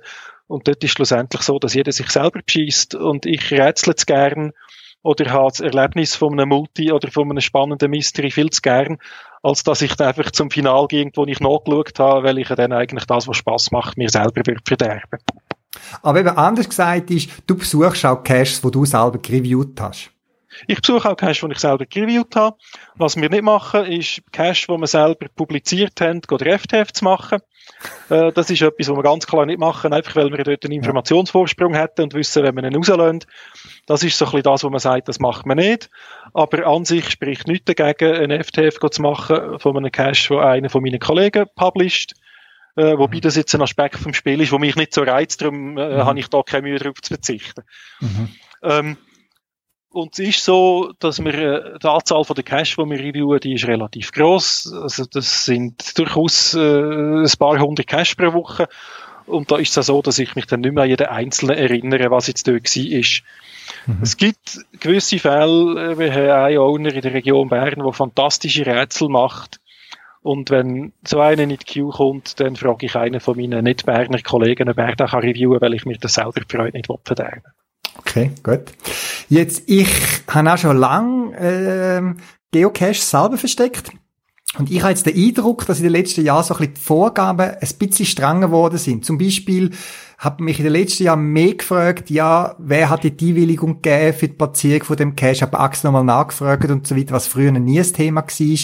H: Und dort ist schlussendlich so, dass jeder sich selber beschießt und ich rätsle es gern oder habe das Erlebnis von einem Multi oder von einem spannenden Mystery viel zu gern, als dass ich dann einfach zum Final gehe, wo ich nachgeschaut habe, weil ich dann eigentlich das, was Spaß macht, mir selber verderben.
A: Aber eben anders gesagt ist, du besuchst auch Caches, wo du selber gereviewt hast.
H: Ich besuche auch Cache, die ich selber gereviewt habe. Was wir nicht machen, ist Cache, die wir selber publiziert haben, der FTF zu machen. Äh, das ist etwas, was wir ganz klar nicht machen, einfach weil wir dort einen Informationsvorsprung hätten und wissen, wenn wir ihn rauslösen. Das ist so ein bisschen das, wo man sagt, das macht man nicht. Aber an sich spricht nichts dagegen, einen FTF zu machen von einem Cache, wo einer von meinen Kollegen published. Äh, wobei das jetzt ein Aspekt vom Spiel ist, wo mich nicht so reizt, darum äh, habe ich da keine Mühe darauf zu verzichten. Ähm, und es ist so, dass wir, äh, die Anzahl von der Cache, die wir reviewen, die ist relativ groß. Also das sind durchaus äh, ein paar hundert Cache pro Woche. Und da ist es auch so, dass ich mich dann nicht mehr an jeden Einzelnen erinnere, was jetzt dort war. ist. Es gibt gewisse Fälle, äh, wir haben einen Owner in der Region Bern, der fantastische Rätsel macht. Und wenn so einer in die Queue kommt, dann frage ich einen von meinen Nicht-Berner Kollegen, ob er kann reviewen weil ich mir das selber die Freude nicht verderben will.
A: Okay, gut. Jetzt, ich habe auch schon lang ähm, Geocache selber versteckt. Und ich habe jetzt den Eindruck, dass in den letzten Jahren so ein bisschen die Vorgaben ein bisschen strenger geworden sind. Zum Beispiel habe mich in den letzten Jahren mehr gefragt, ja, wer hat die Einwilligung gegeben für die Platzierung von dem Cache? Ich habe Ax nochmal nachgefragt und so weiter, was früher nie ein Thema war.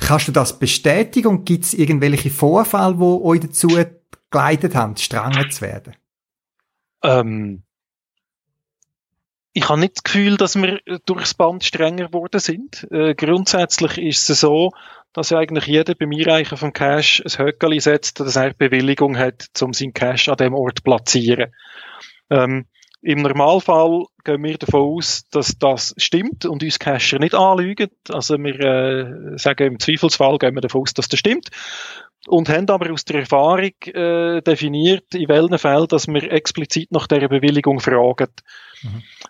A: Kannst du das bestätigen und gibt es irgendwelche Vorfälle, die euch dazu geleitet haben, strenger zu werden?
H: Ähm, ich habe nicht das Gefühl, dass wir durchs Band strenger geworden sind. Äh, grundsätzlich ist es so, dass eigentlich jeder beim Einreichen vom Cash ein Höckeli setzt, dass er Bewilligung hat, um seinen Cash an dem Ort zu platzieren. Ähm, Im Normalfall gehen wir davon aus, dass das stimmt und uns Cacher nicht anlügen. Also wir äh, sagen im Zweifelsfall gehen wir davon aus, dass das stimmt und haben aber aus der Erfahrung äh, definiert, in welchen Fällen, dass wir explizit nach dieser Bewilligung fragen.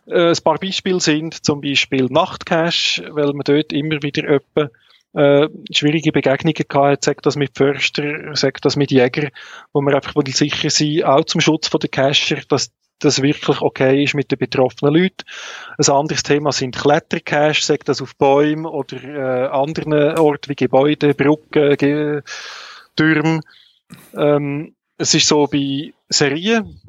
H: Äh, ein paar Beispiele sind zum Beispiel Nachtcache, weil man dort immer wieder öppe äh, schwierige Begegnungen gehabt sagt das mit Förster, sagt das mit Jäger, wo wir einfach will sicher sind, auch zum Schutz von der Cacher, dass das wirklich okay ist mit den betroffenen Leuten. Ein anderes Thema sind Klettercache, sagt das auf Bäumen oder äh, anderen Orten wie Gebäude, Brücken, Ge Türme. Ähm, es ist so bei Serien,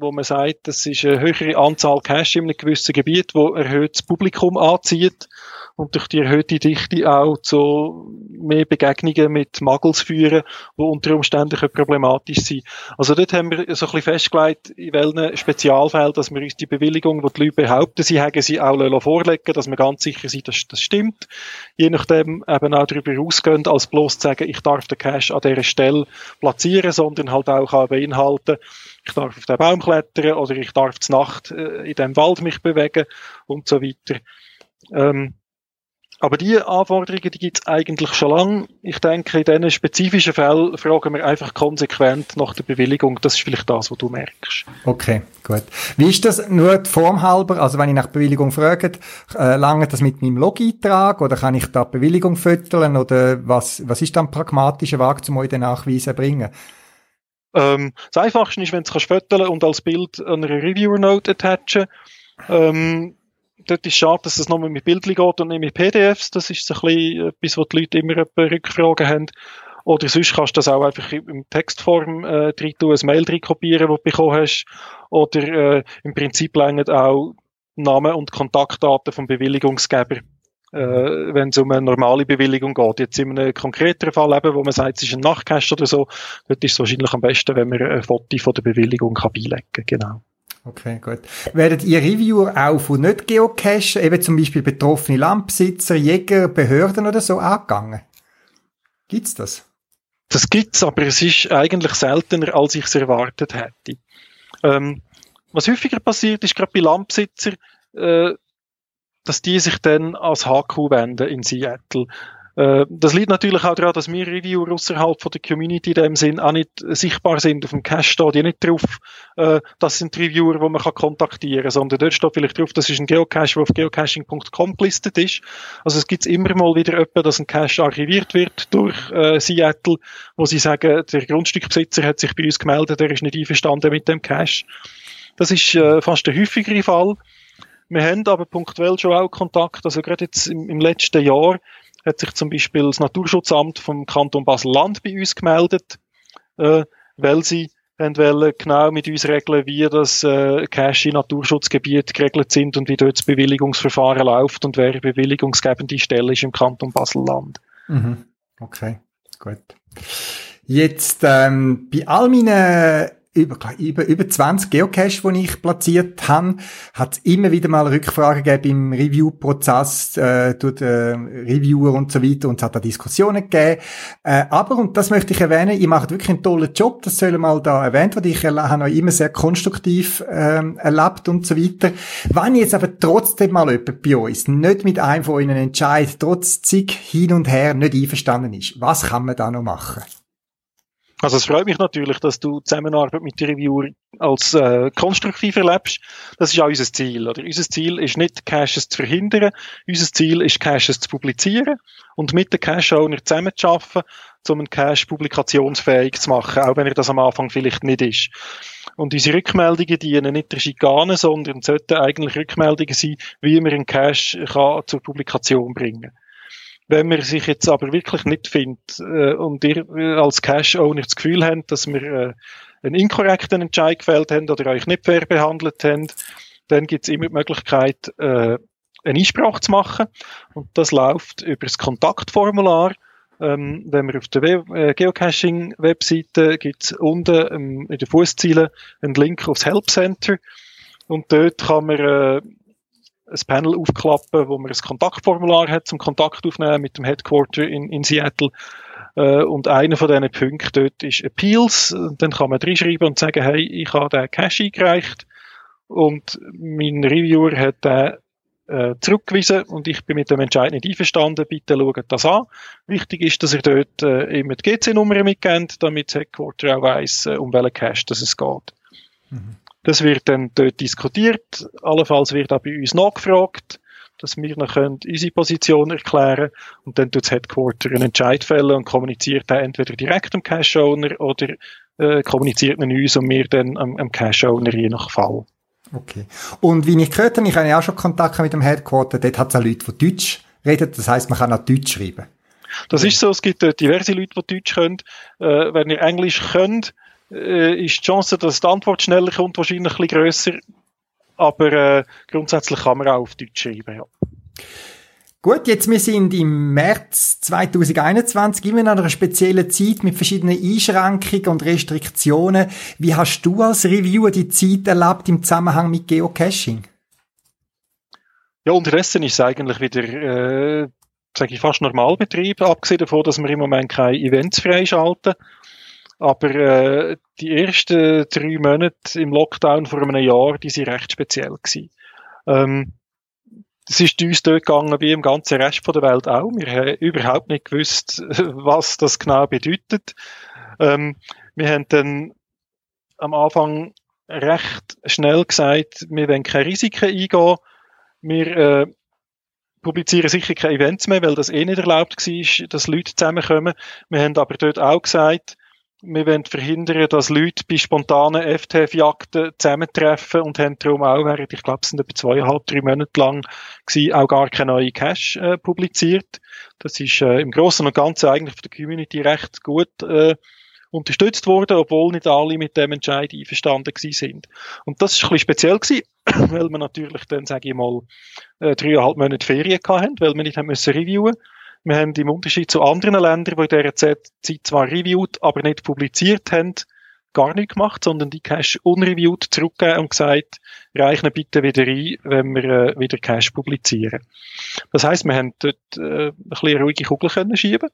H: wo man sagt, das ist eine höhere Anzahl Cache in einem gewissen Gebiet, wo erhöhtes Publikum anzieht und durch die erhöhte Dichte auch zu mehr Begegnungen mit Muggles führen, die unter Umständen problematisch sein Also dort haben wir so ein bisschen festgelegt, in welchen Spezialfällen, dass wir uns die Bewilligung, die die Leute behaupten, sie haben sie auch vorlegen dass wir ganz sicher sind, dass das stimmt. Je nachdem eben auch darüber ausgehen, als bloß zu sagen, ich darf den Cache an dieser Stelle platzieren, sondern halt auch kann beinhalten, ich darf auf den Baum klettern oder ich darf zur Nacht äh, in dem Wald mich bewegen und so weiter. Ähm, aber die Anforderungen, die gibt es eigentlich schon lange. Ich denke, in diesen spezifischen Fällen fragen wir einfach konsequent nach der Bewilligung. Das ist vielleicht das, was du merkst.
A: Okay, gut. Wie ist das nur die Form halber? Also wenn ich nach Bewilligung frage, äh, lange das mit meinem Log-Eintrag oder kann ich da Bewilligung fütteln oder was, was ist dann pragmatischer Weg, um euch den Nachweis zu bringen?
H: Ähm, das Einfachste ist, wenn du es föteln und als Bild an eine Reviewer-Note attachen. Ähm, dort ist es schade, dass es nur mit Bildchen geht und nicht mit PDFs. Das ist so ein bisschen etwas, wo die Leute immer Rückfragen haben. Oder sonst kannst du das auch einfach in Textform äh, rein tun, ein Mail rein kopieren, das du bekommen hast. Oder äh, im Prinzip längert auch Name und Kontaktdaten vom Bewilligungsgeber, äh, wenn es um eine normale Bewilligung geht. Jetzt in einem konkreteren Fall eben, wo man sagt, es ist ein Nachtcache oder so, dort ist es wahrscheinlich am besten, wenn man ein Foto von der Bewilligung kann beilegen kann. Genau.
A: Okay, gut. Werdet ihr Reviewer auch von nicht Geocachen, eben zum Beispiel betroffene Landbesitzer, Jäger, Behörden oder so angegangen? Gibt's das?
H: Das gibt's, aber es ist eigentlich seltener, als ich es erwartet hätte. Ähm, was häufiger passiert, ist gerade bei Landbesitzer, äh, dass die sich dann als HQ wenden in Seattle. Äh, das liegt natürlich auch daran, dass wir Reviewer außerhalb von der Community in dem Sinn auch nicht sichtbar sind. Auf dem Cache steht ja nicht drauf, äh, das sind Reviewer, die man kontaktieren kann, sondern dort steht vielleicht drauf, das ist ein Geocache, der auf geocaching.com gelistet ist. Also es gibt immer mal wieder öppe, dass ein Cache archiviert wird durch äh, Seattle, wo sie sagen, der Grundstückbesitzer hat sich bei uns gemeldet, er ist nicht einverstanden mit dem Cache. Das ist äh, fast der häufigere Fall. Wir haben aber punktuell schon auch Kontakt, also gerade jetzt im, im letzten Jahr hat sich zum Beispiel das Naturschutzamt vom Kanton Basel-Land bei uns gemeldet, äh, weil sie wollen genau mit uns regeln, wie das äh, Cache in Naturschutzgebiet geregelt sind und wie dort das Bewilligungsverfahren läuft und wer bewilligungsgebende Stelle ist im Kanton Basel-Land.
A: Mhm. Okay, gut. Jetzt ähm, bei all meinen über, über, über 20 Geocache, die ich platziert habe, hat es immer wieder mal Rückfragen gegeben im Review-Prozess, äh, durch äh, Reviewer und so weiter, und es hat da Diskussionen gegeben. Äh, aber, und das möchte ich erwähnen, ihr macht wirklich einen tollen Job, das soll mal da erwähnt werden, ich habe euch immer sehr konstruktiv ähm, erlebt und so weiter. Wenn jetzt aber trotzdem mal jemand bei uns nicht mit einem von euren Entscheid, trotz zig hin und her nicht einverstanden ist, was kann man da noch machen?
H: Also es freut mich natürlich, dass du die Zusammenarbeit mit den Reviewer als äh, konstruktiv erlebst. Das ist auch unser Ziel. Oder? Unser Ziel ist nicht, Caches zu verhindern. Unser Ziel ist, Caches zu publizieren und mit den Cache-Owner zusammenzuarbeiten, um einen Cache publikationsfähig zu machen, auch wenn er das am Anfang vielleicht nicht ist. Und unsere Rückmeldungen dienen nicht der Schikane, sondern sollten eigentlich Rückmeldungen sein, wie man einen Cache kann zur Publikation bringen kann. Wenn man sich jetzt aber wirklich nicht findet äh, und ihr äh, als Cash-Owner das Gefühl habt, dass wir äh, einen inkorrekten Entscheid gefällt haben oder euch nicht fair behandelt haben, dann gibt es immer die Möglichkeit, äh, eine Einsprache zu machen. Und das läuft über das Kontaktformular. Ähm, wenn wir auf der äh, Geocaching-Webseite gibt es unten ähm, in den Fußzielen einen Link aufs Help Center. Und dort kann man äh, ein Panel aufklappen, wo man ein Kontaktformular hat zum Kontakt aufnehmen mit dem Headquarter in, in Seattle. Äh, und einer von diesen Punkten dort ist Appeals. Dann kann man reinschreiben und sagen, hey, ich habe den Cache eingereicht und mein Reviewer hat den äh, zurückgewiesen und ich bin mit dem Entscheid nicht einverstanden. Bitte schaut das an. Wichtig ist, dass ihr dort äh, immer die GC-Nummer mitgebt, damit das Headquarter auch weiss, äh, um welchen Cache das es geht. Mhm. Das wird dann dort diskutiert. Allenfalls wird auch bei uns nachgefragt, dass wir noch können unsere Position erklären und dann tut das Headquarter einen Entscheid fällen und kommuniziert dann entweder direkt dem Cash-Owner oder äh, kommuniziert ihn uns und wir dann am, am Cash-Owner je nach Fall.
A: Okay. Und wie ich gehört habe, ich habe ja auch schon Kontakt mit dem Headquarter, dort hat es auch Leute, die Deutsch reden, das heißt, man kann auch Deutsch schreiben.
H: Das ist so, es gibt äh, diverse Leute, die Deutsch können. Äh, wenn ihr Englisch könnt, äh, ist die Chance, dass die Antwort schneller kommt, wahrscheinlich ein bisschen grösser. Aber äh, grundsätzlich kann man auch auf Deutsch schreiben, ja.
A: Gut, jetzt wir sind im März 2021 immer in einer speziellen Zeit mit verschiedenen Einschränkungen und Restriktionen. Wie hast du als Reviewer die Zeit erlebt im Zusammenhang mit Geocaching?
H: Ja, unterdessen ist es eigentlich wieder, äh, sage ich, fast Normalbetrieb, abgesehen davon, dass wir im Moment keine Events freischalten. Aber äh, die ersten drei Monate im Lockdown vor einem Jahr, die sind recht speziell gewesen. Ähm, es ist uns dort gegangen wie im ganzen Rest der Welt auch. Wir haben überhaupt nicht gewusst, *laughs* was das genau bedeutet. Ähm, wir haben dann am Anfang recht schnell gesagt, wir wollen keine Risiken eingehen. Wir äh, publizieren sicher keine Events mehr, weil das eh nicht erlaubt war, dass Leute zusammenkommen. Wir haben aber dort auch gesagt, wir wollen verhindern, dass Leute bei spontanen FTF-Jagden zusammentreffen und haben darum auch während, ich glaube, es sind etwa zweieinhalb, drei Monate lang gewesen, auch gar keine neue Cache äh, publiziert. Das ist äh, im Großen und Ganzen eigentlich von der Community recht gut äh, unterstützt worden, obwohl nicht alle mit dem Entscheid einverstanden gewesen sind. Und das ist ein bisschen speziell gewesen, *clears throat* weil wir natürlich dann, sage ich mal, äh, dreieinhalb Monate Ferien hatten, weil wir nicht haben müssen reviewen wir haben im Unterschied zu anderen Ländern, die in dieser Zeit zwar reviewed, aber nicht publiziert haben, gar nichts gemacht, sondern die Cache unreviewed zurückgegeben und gesagt, reichen bitte wieder ein, wenn wir äh, wieder Cache publizieren. Das heißt, wir haben dort äh, ein bisschen ruhige Kugel können schieben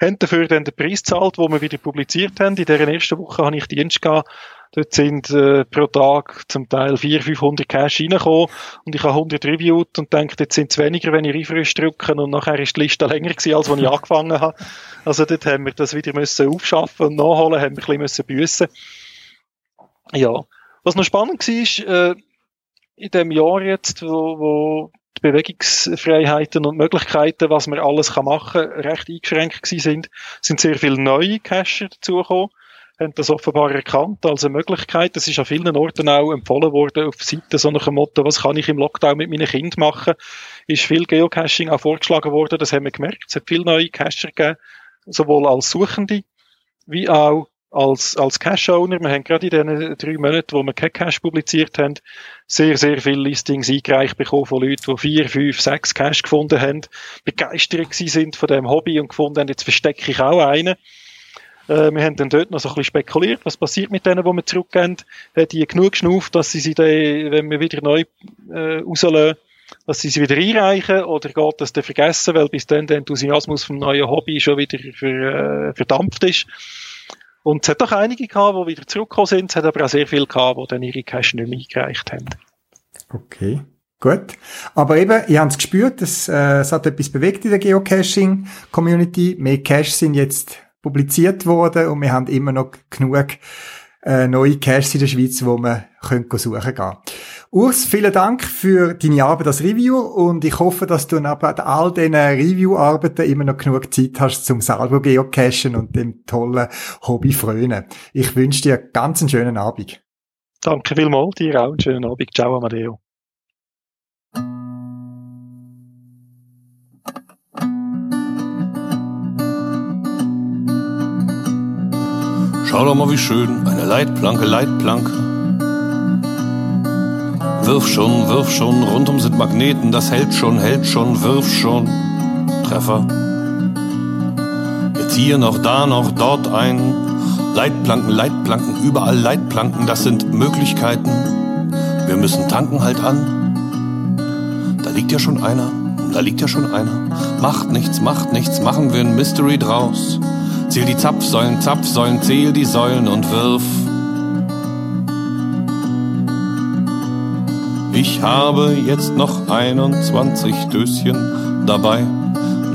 H: haben dafür dann den Preis gezahlt, wo wir wieder publiziert haben. In der ersten Woche habe ich Dienst gehabt. Dort sind äh, pro Tag zum Teil 400, 500 Cash reingekommen und ich habe 100 reviewed und denke, jetzt sind es weniger, wenn ich Refresh drücke und nachher ist die Liste länger gewesen, als als ich angefangen habe. Also dort haben wir das wieder müssen aufschaffen und nachholen, haben wir ein bisschen müssen büssen. Ja. Was noch spannend war, ist, äh, in dem Jahr jetzt, wo, wo die Bewegungsfreiheiten und Möglichkeiten, was man alles kann machen kann, recht eingeschränkt gewesen sind, sind sehr viele neue Cacher dazugekommen, haben das offenbar erkannt als eine Möglichkeit. Das ist an vielen Orten auch empfohlen worden auf Seiten so nach dem Motto, was kann ich im Lockdown mit meinen Kindern machen, ist viel Geocaching auch vorgeschlagen worden, das haben wir gemerkt. Es hat viele neue Cacher gegeben, sowohl als Suchende, wie auch als, als Cash-Owner. Wir haben gerade in den drei Monaten, wo wir kein Cash publiziert haben, sehr, sehr viele Listings eingereicht bekommen von Leuten, die vier, fünf, sechs Cash gefunden haben, begeistert sind von dem Hobby und gefunden haben, jetzt verstecke ich auch einen. Äh, wir haben dann dort noch so ein bisschen spekuliert, was passiert mit denen, die wir zurückgehen. Hat die genug geschnauft, dass sie sie dann, wenn wir wieder neu äh, rauslösen, dass sie sie wieder einreichen oder geht das dann vergessen, weil bis dann der Enthusiasmus vom neuen Hobby schon wieder ver, äh, verdampft ist. Und es hat doch einige gehabt, die wieder zurückgekommen sind. Es hat aber auch sehr viele gehabt, die dann ihre Cash nicht mehr eingereicht haben.
A: Okay. Gut. Aber eben, ihr habt es gespürt, es, äh, es hat etwas bewegt in der Geocaching-Community. Mehr Caches sind jetzt publiziert worden und wir haben immer noch genug äh, neue Caches in der Schweiz, wo man können suchen gehen. Urs, vielen Dank für deine Arbeit als Review und ich hoffe, dass du nach all diesen Review-Arbeiten immer noch genug Zeit hast zum selber geocachen und dem tollen Hobby frönen. Ich wünsche dir ganz einen schönen Abend.
H: Danke vielmals, dir auch einen schönen Abend. Ciao, Amadeo.
F: Schau doch mal, wie schön, eine Leitplanke, Leitplanke. Wirf schon, wirf schon, rundum sind Magneten, das hält schon, hält schon, wirf schon. Treffer. Jetzt hier noch, da noch, dort ein. Leitplanken, Leitplanken, überall Leitplanken, das sind Möglichkeiten. Wir müssen tanken halt an. Da liegt ja schon einer, da liegt ja schon einer. Macht nichts, macht nichts, machen wir ein Mystery draus. Zähl die Zapfsäulen, Zapfsäulen, zähl die Säulen und wirf. Ich habe jetzt noch 21 Döschen dabei.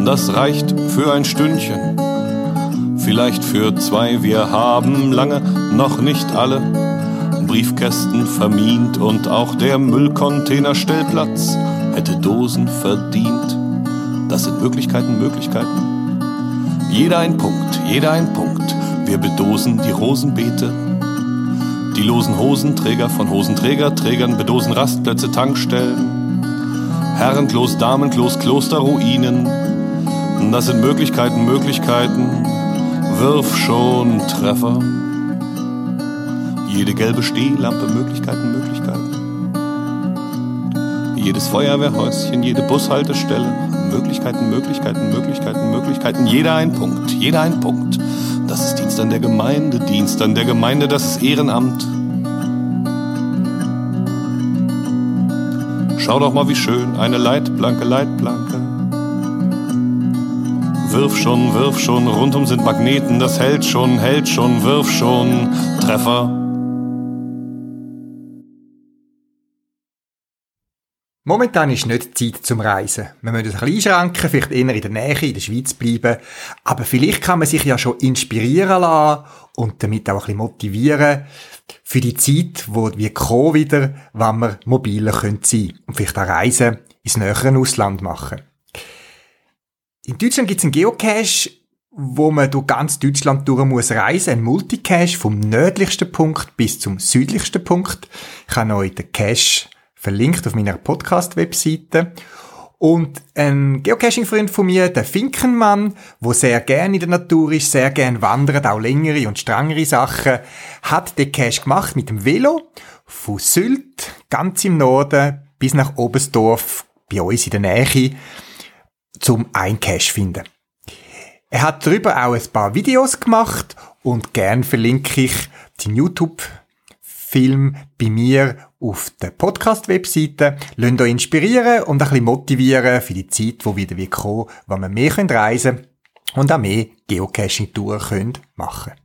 F: Das reicht für ein Stündchen, vielleicht für zwei. Wir haben lange noch nicht alle Briefkästen vermint und auch der Müllcontainerstellplatz hätte Dosen verdient. Das sind Möglichkeiten, Möglichkeiten. Jeder ein Punkt, jeder ein Punkt. Wir bedosen die Rosenbeete. Die losen Hosenträger von Hosenträger, Trägern bedosen Rastplätze, Tankstellen. Herrenklos, Damenklos, Klosterruinen. Das sind Möglichkeiten, Möglichkeiten. Wirf schon Treffer. Jede gelbe Stehlampe, Möglichkeiten, Möglichkeiten. Jedes Feuerwehrhäuschen, jede Bushaltestelle, Möglichkeiten, Möglichkeiten, Möglichkeiten, Möglichkeiten. Jeder ein Punkt, jeder ein Punkt. Das ist Dienst an der Gemeinde, Dienst an der Gemeinde, das ist Ehrenamt. Schau doch mal, wie schön, eine Leitplanke, Leitplanke. Wirf schon, wirf schon, rundum sind Magneten, das hält schon, hält schon, wirf schon, Treffer.
A: Momentan ist nicht Zeit zum Reisen. Wir müssen uns ein bisschen einschränken, vielleicht eher in der Nähe, in der Schweiz bleiben. Aber vielleicht kann man sich ja schon inspirieren lassen und damit auch ein bisschen motivieren für die Zeit, wo wir kommen wieder, wann wir mobiler sein können und vielleicht auch Reisen ins nähere Ausland machen. In Deutschland gibt es einen Geocache, wo man durch ganz Deutschland durch muss reisen, ein Multicache vom nördlichsten Punkt bis zum südlichsten Punkt. Ich habe euch den Cache verlinkt auf meiner Podcast-Webseite. Und ein Geocaching-Freund von mir, der Finkenmann, wo sehr gerne in der Natur ist, sehr gerne wandert, auch längere und strengere Sachen, hat den Cache gemacht mit dem Velo von Sylt, ganz im Norden, bis nach Oberstdorf, bei uns in der Nähe, zum ein Cache finden. Er hat darüber auch ein paar Videos gemacht und gern verlinke ich den YouTube-Film bei mir auf der Podcast-Webseite. Lasst euch inspirieren und ein bisschen motivieren für die Zeit, wo wieder kommen, wo wir mehr reisen können und auch mehr Geocaching-Touren machen können.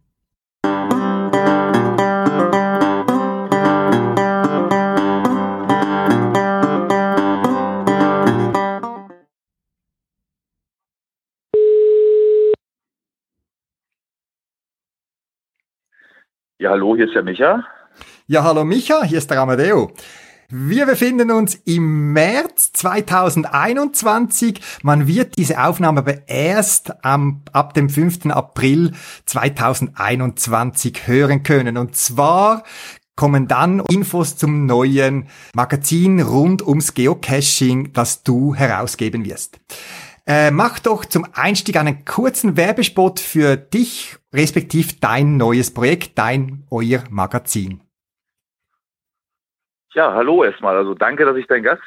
I: Ja, hallo, hier ist der Micha.
A: Ja, hallo Micha, hier ist der Amadeo. Wir befinden uns im März 2021. Man wird diese Aufnahme aber erst am, ab dem 5. April 2021 hören können. Und zwar kommen dann Infos zum neuen Magazin rund ums Geocaching, das du herausgeben wirst. Äh, mach doch zum Einstieg einen kurzen Werbespot für dich, respektiv dein neues Projekt, dein, euer Magazin.
I: Ja, hallo erstmal. Also danke, dass ich dein Gast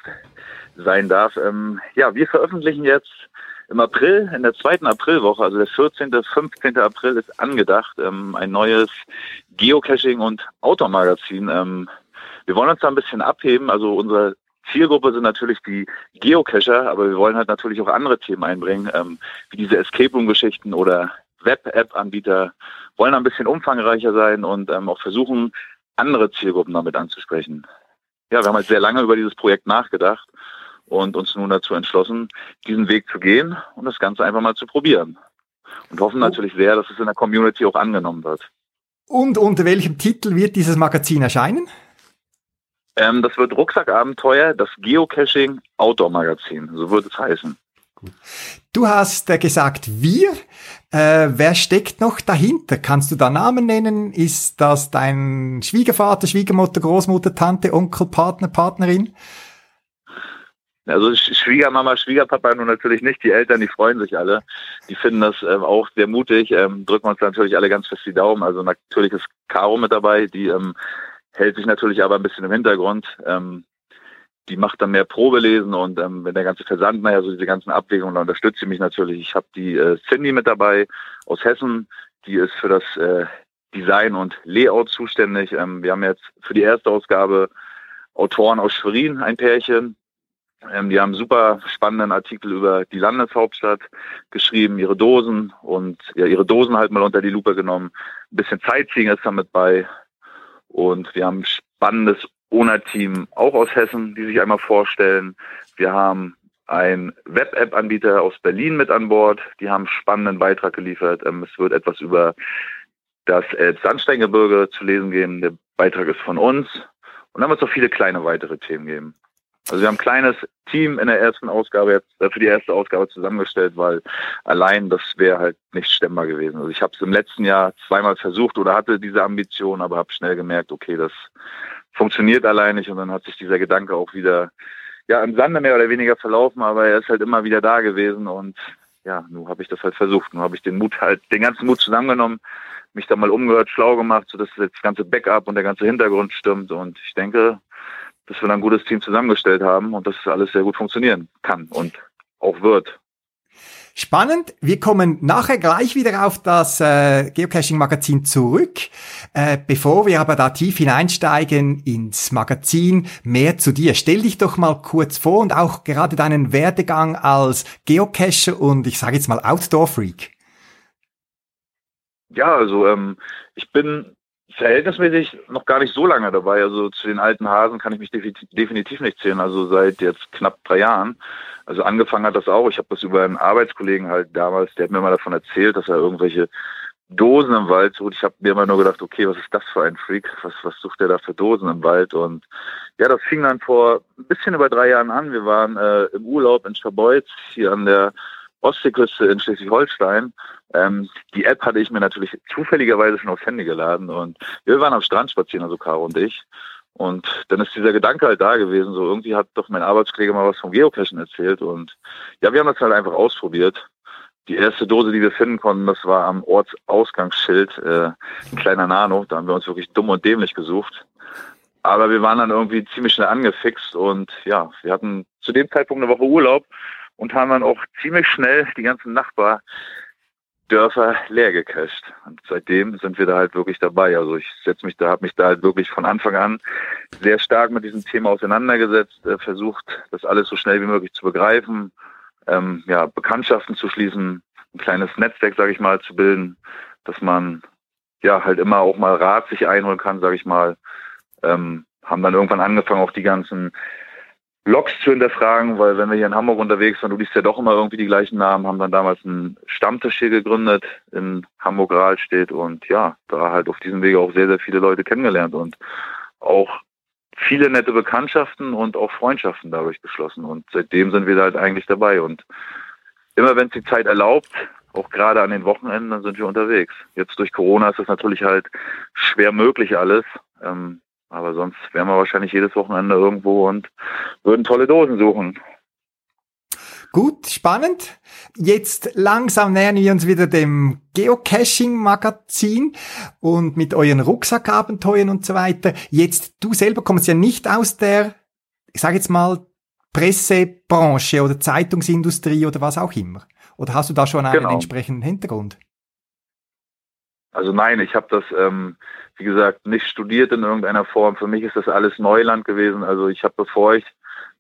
I: sein darf. Ähm, ja, wir veröffentlichen jetzt im April, in der zweiten Aprilwoche, also der 14., 15. April ist angedacht, ähm, ein neues Geocaching- und Outdoor-Magazin. Ähm, wir wollen uns da ein bisschen abheben. Also unsere Zielgruppe sind natürlich die Geocacher, aber wir wollen halt natürlich auch andere Themen einbringen, ähm, wie diese Escape Room-Geschichten oder Web-App-Anbieter, wollen ein bisschen umfangreicher sein und ähm, auch versuchen, andere Zielgruppen damit anzusprechen ja, wir haben halt sehr lange über dieses Projekt nachgedacht und uns nun dazu entschlossen, diesen Weg zu gehen und das Ganze einfach mal zu probieren. Und hoffen oh. natürlich sehr, dass es in der Community auch angenommen wird.
A: Und unter welchem Titel wird dieses Magazin erscheinen?
I: Ähm, das wird Rucksackabenteuer, das Geocaching Outdoor Magazin, so wird es heißen.
A: Du hast äh, gesagt wir. Äh, wer steckt noch dahinter? Kannst du da Namen nennen? Ist das dein Schwiegervater, Schwiegermutter, Großmutter, Tante, Onkel, Partner, Partnerin?
I: Also Schwiegermama, Schwiegerpapa nun natürlich nicht. Die Eltern, die freuen sich alle. Die finden das ähm, auch sehr mutig. Ähm, drücken uns natürlich alle ganz fest die Daumen. Also natürlich ist Caro mit dabei. Die ähm, hält sich natürlich aber ein bisschen im Hintergrund. Ähm, die macht dann mehr Probelesen und ähm, wenn der ganze Versand, naja, so diese ganzen Abwägungen, da unterstützt sie mich natürlich. Ich habe die äh, Cindy mit dabei aus Hessen, die ist für das äh, Design und Layout zuständig. Ähm, wir haben jetzt für die erste Ausgabe Autoren aus Schwerin, ein Pärchen. Ähm, die haben super spannenden Artikel über die Landeshauptstadt geschrieben, ihre Dosen und ja, ihre Dosen halt mal unter die Lupe genommen. Ein bisschen Sightseeing ist damit bei. Und wir haben spannendes ONA-Team auch aus Hessen, die sich einmal vorstellen. Wir haben ein Web-App-Anbieter aus Berlin mit an Bord. Die haben einen spannenden Beitrag geliefert. Ähm, es wird etwas über das Elbsandsteingebirge zu lesen geben. Der Beitrag ist von uns. Und dann wird es noch viele kleine weitere Themen geben. Also wir haben ein kleines Team in der ersten Ausgabe jetzt äh, für die erste Ausgabe zusammengestellt, weil allein das wäre halt nicht stemmbar gewesen. Also ich habe es im letzten Jahr zweimal versucht oder hatte diese Ambition, aber habe schnell gemerkt, okay, das funktioniert allein nicht und dann hat sich dieser Gedanke auch wieder ja im Sande mehr oder weniger verlaufen, aber er ist halt immer wieder da gewesen und ja, nun habe ich das halt versucht. Nun habe ich den Mut halt, den ganzen Mut zusammengenommen, mich da mal umgehört, schlau gemacht, sodass das ganze Backup und der ganze Hintergrund stimmt. Und ich denke, dass wir ein gutes Team zusammengestellt haben und dass alles sehr gut funktionieren kann und auch wird.
A: Spannend. Wir kommen nachher gleich wieder auf das äh, Geocaching-Magazin zurück. Äh, bevor wir aber da tief hineinsteigen ins Magazin, mehr zu dir. Stell dich doch mal kurz vor und auch gerade deinen Werdegang als Geocacher und ich sage jetzt mal Outdoor-Freak.
I: Ja, also ähm, ich bin verhältnismäßig noch gar nicht so lange dabei. Also zu den alten Hasen kann ich mich definitiv nicht zählen. Also seit jetzt knapp drei Jahren. Also angefangen hat das auch. Ich habe das über einen Arbeitskollegen halt damals, der hat mir mal davon erzählt, dass er irgendwelche Dosen im Wald sucht. Ich habe mir immer nur gedacht, okay, was ist das für ein Freak? Was, was sucht der da für Dosen im Wald? Und ja, das fing dann vor ein bisschen über drei Jahren an. Wir waren äh, im Urlaub in Scharbeutz, hier an der Ostseeküste in Schleswig-Holstein. Ähm, die App hatte ich mir natürlich zufälligerweise schon aufs Handy geladen und wir waren am Strand spazieren, also Caro und ich. Und dann ist dieser Gedanke halt da gewesen, so irgendwie hat doch mein Arbeitskollege mal was vom Geocachen erzählt und ja, wir haben das halt einfach ausprobiert. Die erste Dose, die wir finden konnten, das war am Ortsausgangsschild, äh, ein kleiner Nano. Da haben wir uns wirklich dumm und dämlich gesucht. Aber wir waren dann irgendwie ziemlich schnell angefixt und ja, wir hatten zu dem Zeitpunkt eine Woche Urlaub und haben dann auch ziemlich schnell die ganzen Nachbardörfer leer gecached. Und seitdem sind wir da halt wirklich dabei. Also ich setze mich da, habe mich da halt wirklich von Anfang an sehr stark mit diesem Thema auseinandergesetzt, äh, versucht, das alles so schnell wie möglich zu begreifen, ähm, ja, Bekanntschaften zu schließen, ein kleines Netzwerk, sage ich mal, zu bilden, dass man ja halt immer auch mal Rat sich einholen kann, sage ich mal. Ähm, haben dann irgendwann angefangen, auch die ganzen Logs zu hinterfragen, weil wenn wir hier in Hamburg unterwegs waren, du liest ja doch immer irgendwie die gleichen Namen, haben dann damals einen Stammtisch hier gegründet in Hamburg-Rahlstedt und ja, da halt auf diesem Wege auch sehr, sehr viele Leute kennengelernt und auch viele nette Bekanntschaften und auch Freundschaften dadurch geschlossen und seitdem sind wir da halt eigentlich dabei und immer wenn es die Zeit erlaubt, auch gerade an den Wochenenden, dann sind wir unterwegs. Jetzt durch Corona ist das natürlich halt schwer möglich alles. Ähm, aber sonst wären wir wahrscheinlich jedes Wochenende irgendwo und würden tolle Dosen suchen.
A: Gut, spannend. Jetzt langsam nähern wir uns wieder dem Geocaching-Magazin und mit euren Rucksackabenteuern und so weiter. Jetzt, du selber kommst ja nicht aus der, ich sage jetzt mal, Pressebranche oder Zeitungsindustrie oder was auch immer. Oder hast du da schon einen genau. entsprechenden Hintergrund?
I: Also nein, ich habe das, ähm, wie gesagt, nicht studiert in irgendeiner Form. Für mich ist das alles Neuland gewesen. Also ich habe, bevor ich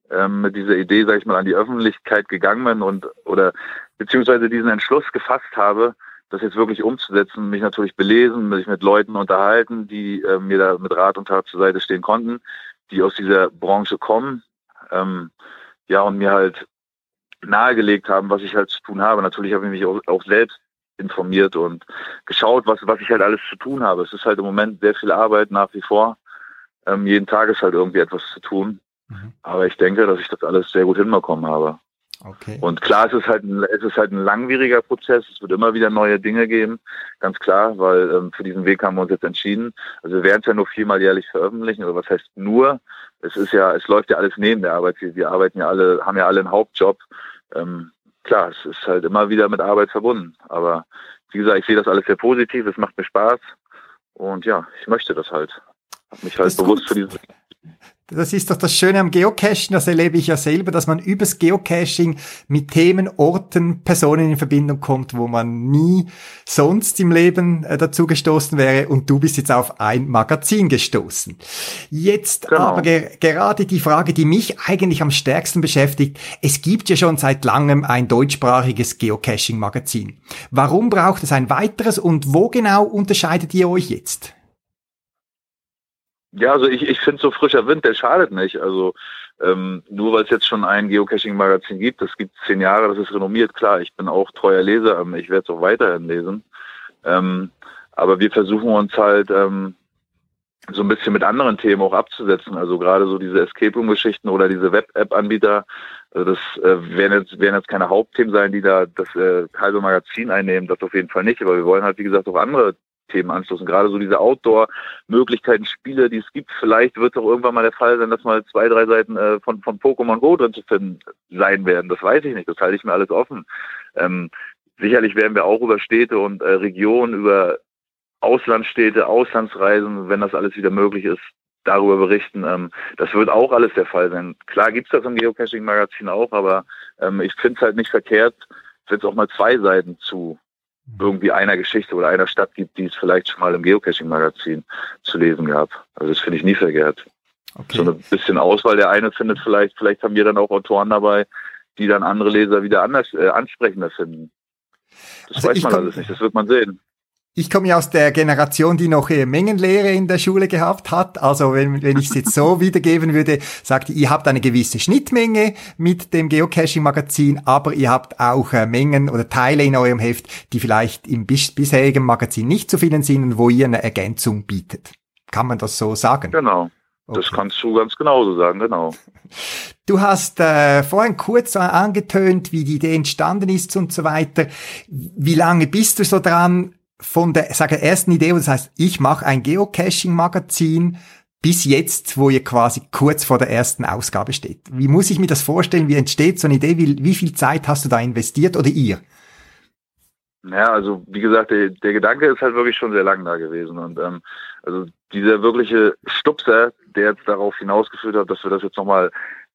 I: ähm, mit dieser Idee, sage ich mal, an die Öffentlichkeit gegangen bin und oder beziehungsweise diesen Entschluss gefasst habe, das jetzt wirklich umzusetzen, mich natürlich belesen, mich mit Leuten unterhalten, die äh, mir da mit Rat und Tat zur Seite stehen konnten, die aus dieser Branche kommen, ähm, ja und mir halt nahegelegt haben, was ich halt zu tun habe. Natürlich habe ich mich auch, auch selbst informiert und geschaut, was, was ich halt alles zu tun habe. Es ist halt im Moment sehr viel Arbeit nach wie vor. Ähm, jeden Tag ist halt irgendwie etwas zu tun. Mhm. Aber ich denke, dass ich das alles sehr gut hinbekommen habe. Okay. Und klar, es ist halt ein, es ist halt ein langwieriger Prozess. Es wird immer wieder neue Dinge geben, ganz klar, weil ähm, für diesen Weg haben wir uns jetzt entschieden. Also wir werden es ja nur viermal jährlich veröffentlichen, oder was heißt nur? Es ist ja, es läuft ja alles neben der Arbeit. Wir, wir arbeiten ja alle, haben ja alle einen Hauptjob. Ähm, klar, es ist halt immer wieder mit Arbeit verbunden. Aber wie gesagt, ich sehe das alles sehr positiv, es macht mir Spaß und ja, ich möchte das halt. Hab mich halt bewusst gut. für diese
A: das ist doch das Schöne am Geocachen, das erlebe ich ja selber, dass man übers Geocaching mit Themen, Orten, Personen in Verbindung kommt, wo man nie sonst im Leben äh, dazu gestoßen wäre und du bist jetzt auf ein Magazin gestoßen. Jetzt genau. aber ge gerade die Frage, die mich eigentlich am stärksten beschäftigt, es gibt ja schon seit langem ein deutschsprachiges Geocaching-Magazin. Warum braucht es ein weiteres und wo genau unterscheidet ihr euch jetzt?
I: Ja, also ich, ich finde so frischer Wind, der schadet nicht. Also ähm, nur weil es jetzt schon ein Geocaching-Magazin gibt, das gibt zehn Jahre, das ist renommiert, klar, ich bin auch treuer Leser, ich werde es auch weiterhin lesen. Ähm, aber wir versuchen uns halt ähm, so ein bisschen mit anderen Themen auch abzusetzen. Also gerade so diese Escape Room-Geschichten oder diese Web-App-Anbieter, also das äh, werden, jetzt, werden jetzt keine Hauptthemen sein, die da das äh, halbe Magazin einnehmen, das auf jeden Fall nicht. Aber wir wollen halt, wie gesagt, auch andere Themen anstoßen. Gerade so diese Outdoor-Möglichkeiten, Spiele, die es gibt. Vielleicht wird es auch irgendwann mal der Fall sein, dass mal zwei, drei Seiten äh, von, von Pokémon Go drin zu finden sein werden. Das weiß ich nicht. Das halte ich mir alles offen. Ähm, sicherlich werden wir auch über Städte und äh, Regionen, über Auslandsstädte, Auslandsreisen, wenn das alles wieder möglich ist, darüber berichten. Ähm, das wird auch alles der Fall sein. Klar gibt's das im Geocaching-Magazin auch, aber ähm, ich finde es halt nicht verkehrt, wenn es auch mal zwei Seiten zu irgendwie einer Geschichte oder einer Stadt gibt, die es vielleicht schon mal im Geocaching-Magazin zu lesen gab. Also das finde ich nie verkehrt. Okay. So ein bisschen Auswahl. Der eine findet vielleicht, vielleicht haben wir dann auch Autoren dabei, die dann andere Leser wieder anders äh, ansprechender finden. Das also weiß man alles nicht, das wird man sehen.
A: Ich komme ja aus der Generation, die noch eher Mengenlehre in der Schule gehabt hat. Also wenn, wenn ich es jetzt so *laughs* wiedergeben würde, sagt ihr, ihr habt eine gewisse Schnittmenge mit dem Geocaching-Magazin, aber ihr habt auch äh, Mengen oder Teile in eurem Heft, die vielleicht im bis bisherigen Magazin nicht zu finden sind und wo ihr eine Ergänzung bietet. Kann man das so sagen?
I: Genau. Das
A: Okay.
I: kannst du ganz genauso sagen, genau. *laughs*
A: Du hast äh, vorhin kurz angetönt, wie die Idee entstanden ist und so weiter. Wie lange bist du so dran von der sage, ersten Idee, das heißt, ich mache ein Geocaching-Magazin, bis jetzt, wo ihr quasi kurz vor der ersten Ausgabe steht? Wie muss ich mir das vorstellen? Wie entsteht so eine Idee? Wie, wie viel Zeit hast du da investiert oder ihr?
I: Ja, also wie gesagt, der, der Gedanke ist halt wirklich schon sehr lang da gewesen. Und ähm, also dieser wirkliche Stupser, der jetzt darauf hinausgeführt hat, dass wir das jetzt nochmal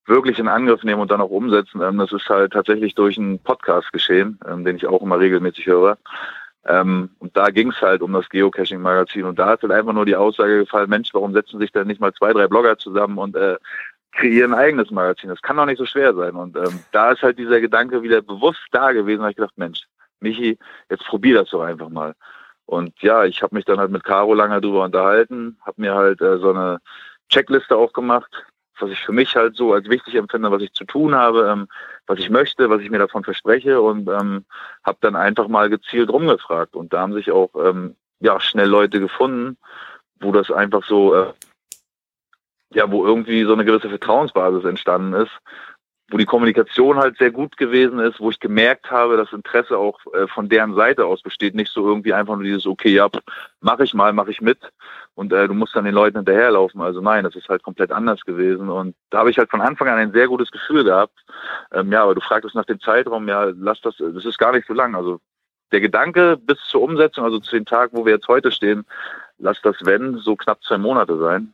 I: wirklich in Angriff nehmen und dann auch umsetzen, ähm, das ist halt tatsächlich durch einen Podcast geschehen, ähm, den ich auch immer regelmäßig höre. Ähm, und da ging es halt um das Geocaching-Magazin. Und da hat halt einfach nur die Aussage gefallen, Mensch, warum setzen sich denn nicht mal zwei, drei Blogger zusammen und äh, kreieren ein eigenes Magazin? Das kann doch nicht so schwer sein. Und ähm, da ist halt dieser Gedanke wieder bewusst da gewesen. Da habe ich gedacht, Mensch, Michi, jetzt probier das doch einfach mal. Und ja, ich habe mich dann halt mit Caro lange drüber unterhalten, habe mir halt äh, so eine Checkliste auch gemacht, was ich für mich halt so als wichtig empfinde, was ich zu tun habe, ähm, was ich möchte, was ich mir davon verspreche und ähm, habe dann einfach mal gezielt rumgefragt. Und da haben sich auch ähm, ja schnell Leute gefunden, wo das einfach so, äh, ja, wo irgendwie so eine gewisse Vertrauensbasis entstanden ist, wo die Kommunikation halt sehr gut gewesen ist, wo ich gemerkt habe, dass Interesse auch äh, von deren Seite aus besteht, nicht so irgendwie einfach nur dieses, okay, ja, mache ich mal, mache ich mit und äh, du musst dann den Leuten hinterherlaufen. Also nein, das ist halt komplett anders gewesen und da habe ich halt von Anfang an ein sehr gutes Gefühl gehabt. Ähm, ja, aber du fragtest nach dem Zeitraum, ja, lass das, das ist gar nicht so lang. Also der Gedanke bis zur Umsetzung, also zu den Tagen, wo wir jetzt heute stehen, lass das, wenn, so knapp zwei Monate sein.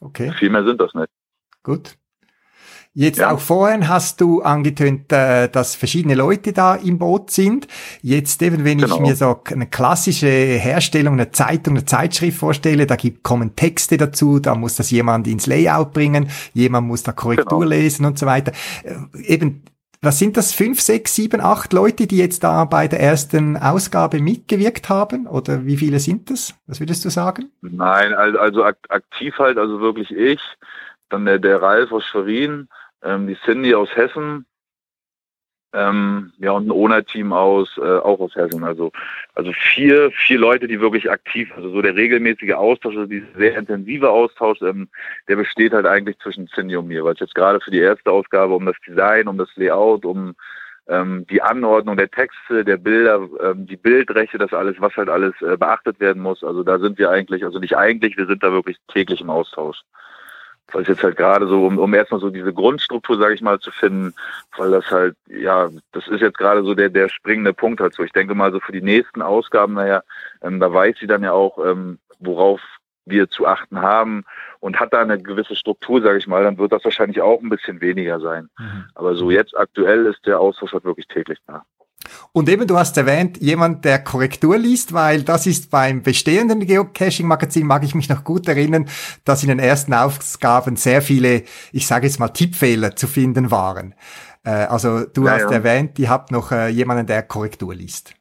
A: Okay.
I: Viel mehr sind das nicht.
A: Gut. Jetzt
I: Ja.
A: auch vorhin hast du angetönt, äh, dass verschiedene Leute da im Boot sind. Jetzt eben, wenn ich
I: Genau.
A: mir so eine klassische Herstellung, eine Zeitung, eine Zeitschrift vorstelle, da gibt, kommen Texte dazu, da muss das jemand ins Layout bringen, jemand muss da Korrektur
I: Genau.
A: lesen und so weiter. Äh, eben, was sind das? Fünf, sechs, sieben, acht Leute, die jetzt da bei der ersten Ausgabe mitgewirkt haben? Oder wie viele sind das? Was würdest du sagen?
I: Nein, also, ak- aktiv halt, also wirklich ich, dann der, der Ralf aus Schwerin, ähm, die Cindy aus Hessen, ähm, ja und ein ONA-Team aus, äh, auch aus Hessen. Also, also vier, vier Leute, die wirklich aktiv, also so der regelmäßige Austausch, also dieser sehr intensive Austausch, ähm, der besteht halt eigentlich zwischen Cindy und mir, weil es jetzt gerade für die erste Ausgabe um das Design, um das Layout, um ähm, die Anordnung der Texte, der Bilder, ähm, die Bildrechte, das alles, was halt alles äh, beachtet werden muss. Also da sind wir eigentlich, also nicht eigentlich, wir sind da wirklich täglich im Austausch. Weil es jetzt halt gerade so, um, um erstmal so diese Grundstruktur, sage ich mal, zu finden, weil das halt, ja, das ist jetzt gerade so der, der springende Punkt halt so. Ich denke mal so für die nächsten Ausgaben, naja, ähm, da weiß sie dann ja auch, ähm, worauf wir zu achten haben und hat da eine gewisse Struktur, sage ich mal, dann wird das wahrscheinlich auch ein bisschen weniger sein. Aber so jetzt aktuell ist der Austausch halt wirklich täglich da.
A: Und eben, du hast erwähnt, jemand, der Korrektur liest, weil das ist beim bestehenden Geocaching-Magazin, mag ich mich noch gut erinnern, dass in den ersten Ausgaben sehr viele, ich sage jetzt mal, Tippfehler zu finden waren. Äh, also du
I: Ja,
A: hast
I: ja.
A: erwähnt, ihr habt noch äh, jemanden, der Korrektur liest.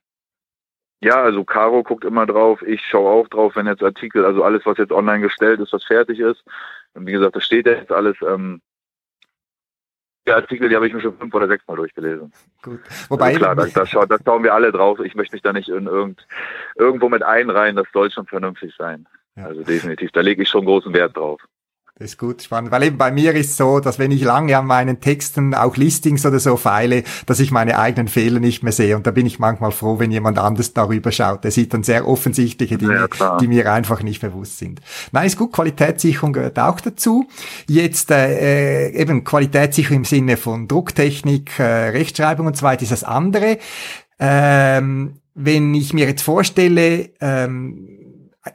I: Ja, also Caro guckt immer drauf, ich schaue auch drauf, wenn jetzt Artikel, also alles, was jetzt online gestellt ist, was fertig ist. Und wie gesagt, das steht ja jetzt alles. Ähm, die Artikel, die habe ich mir schon fünf oder sechs Mal durchgelesen.
A: Gut. Wobei,
I: also klar, da, da, schau, da schauen wir alle drauf. Ich möchte mich da nicht in irgend, irgendwo mit einreihen, das soll schon vernünftig sein.
A: Ja.
I: Also definitiv, da lege ich schon großen Wert drauf.
A: Das ist gut spannend, weil eben bei mir ist so, dass wenn ich lange an meinen Texten auch Listings oder so feile, dass ich meine eigenen Fehler nicht mehr sehe und da bin ich manchmal froh, wenn jemand anders darüber schaut. Der sieht dann sehr offensichtliche Dinge,
I: Ja,
A: die mir einfach nicht bewusst sind. Nein, ist gut, Qualitätssicherung gehört auch dazu. Jetzt äh, eben Qualitätssicherung im Sinne von Drucktechnik, äh, Rechtschreibung und so weiter ist das andere. Ähm, wenn ich mir jetzt vorstelle, ähm,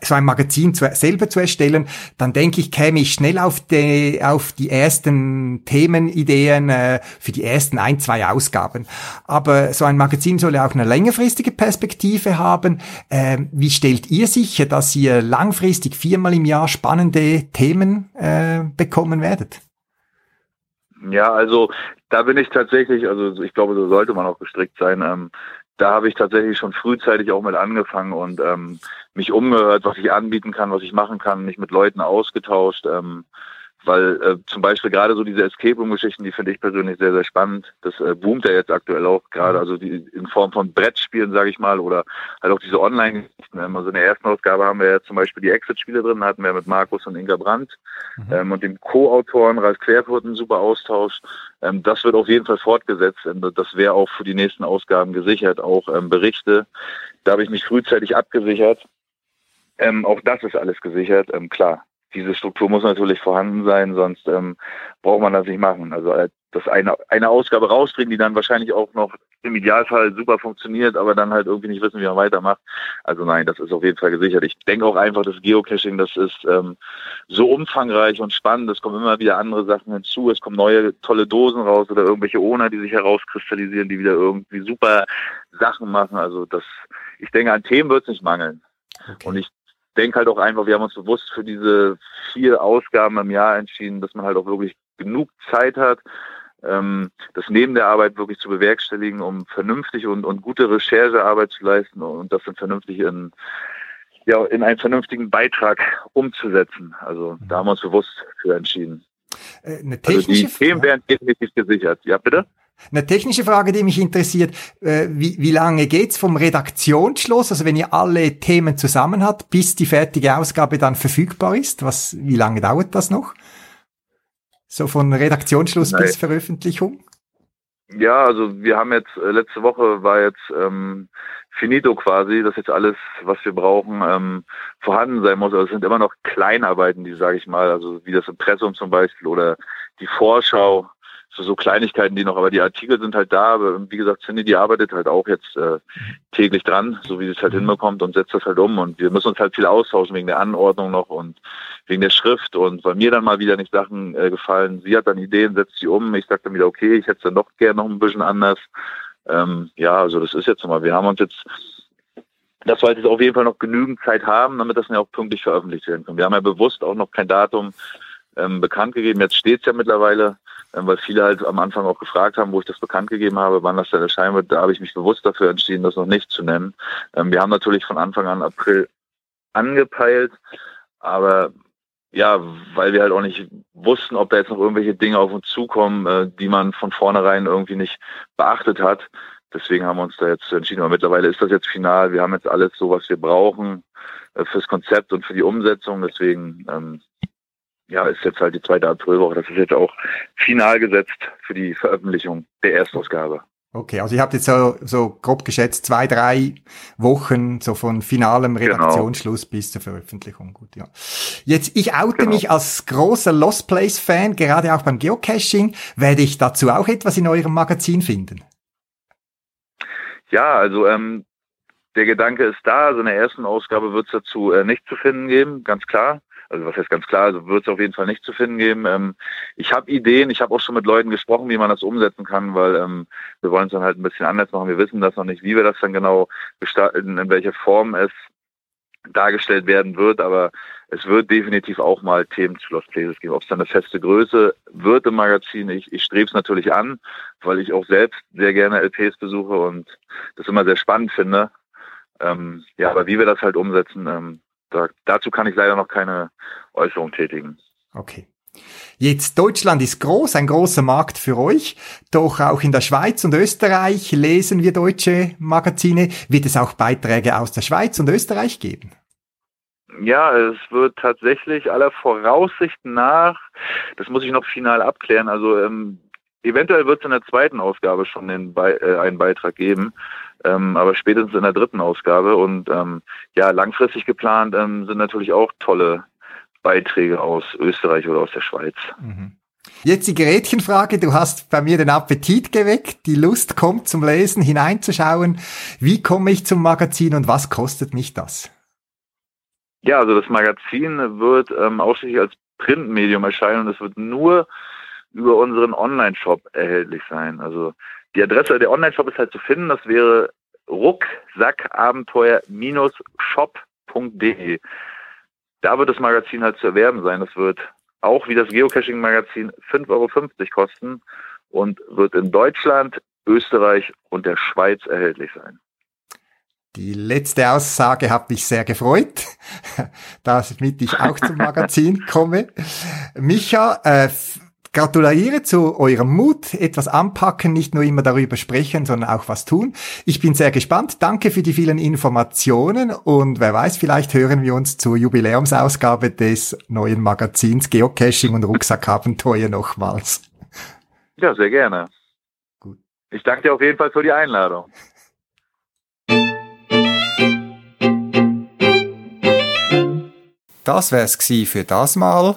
A: so ein Magazin zu, selber zu erstellen, dann denke ich, käme ich schnell auf die, auf die ersten Themenideen äh, für die ersten ein, zwei Ausgaben. Aber so ein Magazin soll ja auch eine längerfristige Perspektive haben. Ähm, wie stellt ihr sicher, dass ihr langfristig viermal im Jahr spannende Themen äh, bekommen werdet?
I: Ja, also da bin ich tatsächlich, also ich glaube, so sollte man auch gestrickt sein. Ähm, da habe ich tatsächlich schon frühzeitig auch mit angefangen und ähm, mich umgehört, was ich anbieten kann, was ich machen kann, mich mit Leuten ausgetauscht. Ähm, weil äh, zum Beispiel gerade so diese Escape Room-Geschichten, die finde ich persönlich sehr, sehr spannend. Das äh, boomt ja jetzt aktuell auch gerade, also die in Form von Brettspielen, sage ich mal, oder halt auch diese Online-Geschichten. Also in der ersten Ausgabe haben wir ja zum Beispiel die Exit-Spiele drin, da hatten wir mit Markus und Inga Brandt mhm. ähm, und dem Co-Autoren Ralf Querfurt einen super Austausch. Ähm, das wird auf jeden Fall fortgesetzt. Ähm, das wäre auch für die nächsten Ausgaben gesichert, auch ähm, Berichte. Da habe ich mich frühzeitig abgesichert. Ähm, auch das ist alles gesichert, ähm, klar diese Struktur muss natürlich vorhanden sein, sonst ähm, braucht man das nicht machen. Also äh, das eine, eine Ausgabe rausbringen, die dann wahrscheinlich auch noch im Idealfall super funktioniert, aber dann halt irgendwie nicht wissen, wie man weitermacht. Also nein, das ist auf jeden Fall gesichert. Ich denke auch einfach, das Geocaching, das ist ähm, so umfangreich und spannend. Es kommen immer wieder andere Sachen hinzu. Es kommen neue tolle Dosen raus oder irgendwelche Owner, die sich herauskristallisieren, die wieder irgendwie super Sachen machen. Also das, ich denke, an Themen wird es nicht mangeln. Okay. Und ich denke halt auch einfach, wir haben uns bewusst für diese vier Ausgaben im Jahr entschieden, dass man halt auch wirklich genug Zeit hat, ähm, das neben der Arbeit wirklich zu bewerkstelligen, um vernünftig und, und gute Recherchearbeit zu leisten und das dann vernünftig in, ja, in einen vernünftigen Beitrag umzusetzen. Also da haben wir uns bewusst für entschieden.
A: Äh, eine technische
I: also die Themen werden definitiv gesichert. Ja, bitte?
A: Eine technische Frage, die mich interessiert, äh, wie, wie lange geht's vom Redaktionsschluss, also wenn ihr alle Themen zusammen habt, bis die fertige Ausgabe dann verfügbar ist? Was, wie lange dauert das noch? So von Redaktionsschluss Nein. bis Veröffentlichung?
I: Ja, also wir haben jetzt, äh, letzte Woche war jetzt ähm, finito quasi, dass jetzt alles, was wir brauchen, ähm, vorhanden sein muss. Also es sind immer noch Kleinarbeiten, die sage ich mal, also wie das Impressum zum Beispiel oder die Vorschau, so, so Kleinigkeiten, die noch, aber die Artikel sind halt da. Aber wie gesagt, Cindy, die arbeitet halt auch jetzt äh, täglich dran, so wie sie es halt hinbekommt und setzt das halt um. Und wir müssen uns halt viel austauschen wegen der Anordnung noch und wegen der Schrift. Und weil mir dann mal wieder nicht Sachen äh, gefallen, sie hat dann Ideen, setzt sie um. Ich sag dann wieder, okay, ich hätte es dann doch gerne noch ein bisschen anders. Ähm, ja, also das ist jetzt mal, wir haben uns jetzt dass wir halt jetzt auf jeden Fall noch genügend Zeit haben, damit das ja auch pünktlich veröffentlicht werden kann. Wir haben ja bewusst auch noch kein Datum ähm, bekannt gegeben. Jetzt steht es ja mittlerweile, weil viele halt am Anfang auch gefragt haben, wo ich das bekannt gegeben habe, wann das dann erscheinen wird. Da habe ich mich bewusst dafür entschieden, das noch nicht zu nennen. Ähm, wir haben natürlich von Anfang an April angepeilt, aber ja, weil wir halt auch nicht wussten, ob da jetzt noch irgendwelche Dinge auf uns zukommen, äh, die man von vornherein irgendwie nicht beachtet hat. Deswegen haben wir uns da jetzt entschieden. Aber mittlerweile ist das jetzt final. Wir haben jetzt alles so, was wir brauchen äh, fürs Konzept und für die Umsetzung. Deswegen ähm, ja, ist jetzt halt die zweite Aprilwoche. Das ist jetzt auch final gesetzt für die Veröffentlichung der Erstausgabe.
A: Okay, also ihr habt jetzt so, so grob geschätzt zwei, drei Wochen so von finalem genau. Redaktionsschluss genau. bis zur Veröffentlichung. Gut, ja. Jetzt, ich oute genau. mich als großer Lost Place Fan, gerade auch beim Geocaching. Werde ich dazu auch etwas in eurem Magazin finden?
I: Ja, also ähm, der Gedanke ist da. Also in der ersten Ausgabe wird es dazu äh, nicht zu finden geben, ganz klar. Also was heißt ganz klar, also wird es auf jeden Fall nicht zu finden geben. Ähm, ich habe Ideen, ich habe auch schon mit Leuten gesprochen, wie man das umsetzen kann, weil ähm, wir wollen es dann halt ein bisschen anders machen. Wir wissen das noch nicht, wie wir das dann genau gestalten, in welcher Form es dargestellt werden wird, aber es wird definitiv auch mal Themen zu Lost Places geben. Ob es dann eine feste Größe wird im Magazin, ich, ich strebe es natürlich an, weil ich auch selbst sehr gerne LPs besuche und das immer sehr spannend finde. Ähm, ja, aber wie wir das halt umsetzen, ähm, da, dazu kann ich leider noch keine Äußerung tätigen.
A: Okay. Jetzt Deutschland ist groß, ein großer Markt für euch, doch auch in der Schweiz und Österreich lesen wir deutsche Magazine. Wird es auch Beiträge aus der Schweiz und Österreich geben?
I: Ja, es wird tatsächlich aller Voraussicht nach, das muss ich noch final abklären, also ähm, eventuell wird es in der zweiten Ausgabe schon den Be äh, einen Beitrag geben ähm, aber spätestens in der dritten Ausgabe. Und ähm, ja, langfristig geplant ähm, sind natürlich auch tolle Beiträge aus Österreich oder aus der Schweiz.
A: Mhm. Jetzt die Gerätchenfrage. Du hast bei mir den Appetit geweckt. Die Lust kommt zum Lesen, hineinzuschauen. Wie komme ich zum Magazin und was kostet mich das?
I: Ja, also das Magazin wird ähm, ausschließlich als Printmedium erscheinen und es wird nur über unseren Online-Shop erhältlich sein. Also die Adresse der Online-Shop ist halt zu finden. Das wäre rucksackabenteuer-shop.de. Da wird das Magazin halt zu erwerben sein. Das wird auch wie das Geocaching-Magazin 5,50 Euro kosten und wird in Deutschland, Österreich und der Schweiz erhältlich sein.
A: Die letzte Aussage hat mich sehr gefreut, *laughs* damit ich auch zum Magazin komme. Micha, äh, gratuliere zu eurem Mut, etwas anpacken, nicht nur immer darüber sprechen, sondern auch was tun. Ich bin sehr gespannt. Danke für die vielen Informationen und wer weiß, vielleicht hören wir uns zur Jubiläumsausgabe des neuen Magazins Geocaching und Rucksackabenteuer nochmals.
I: Ja, sehr gerne.
A: Gut.
I: Ich danke dir auf jeden Fall für die Einladung.
A: Das wär's gsi für das Mal.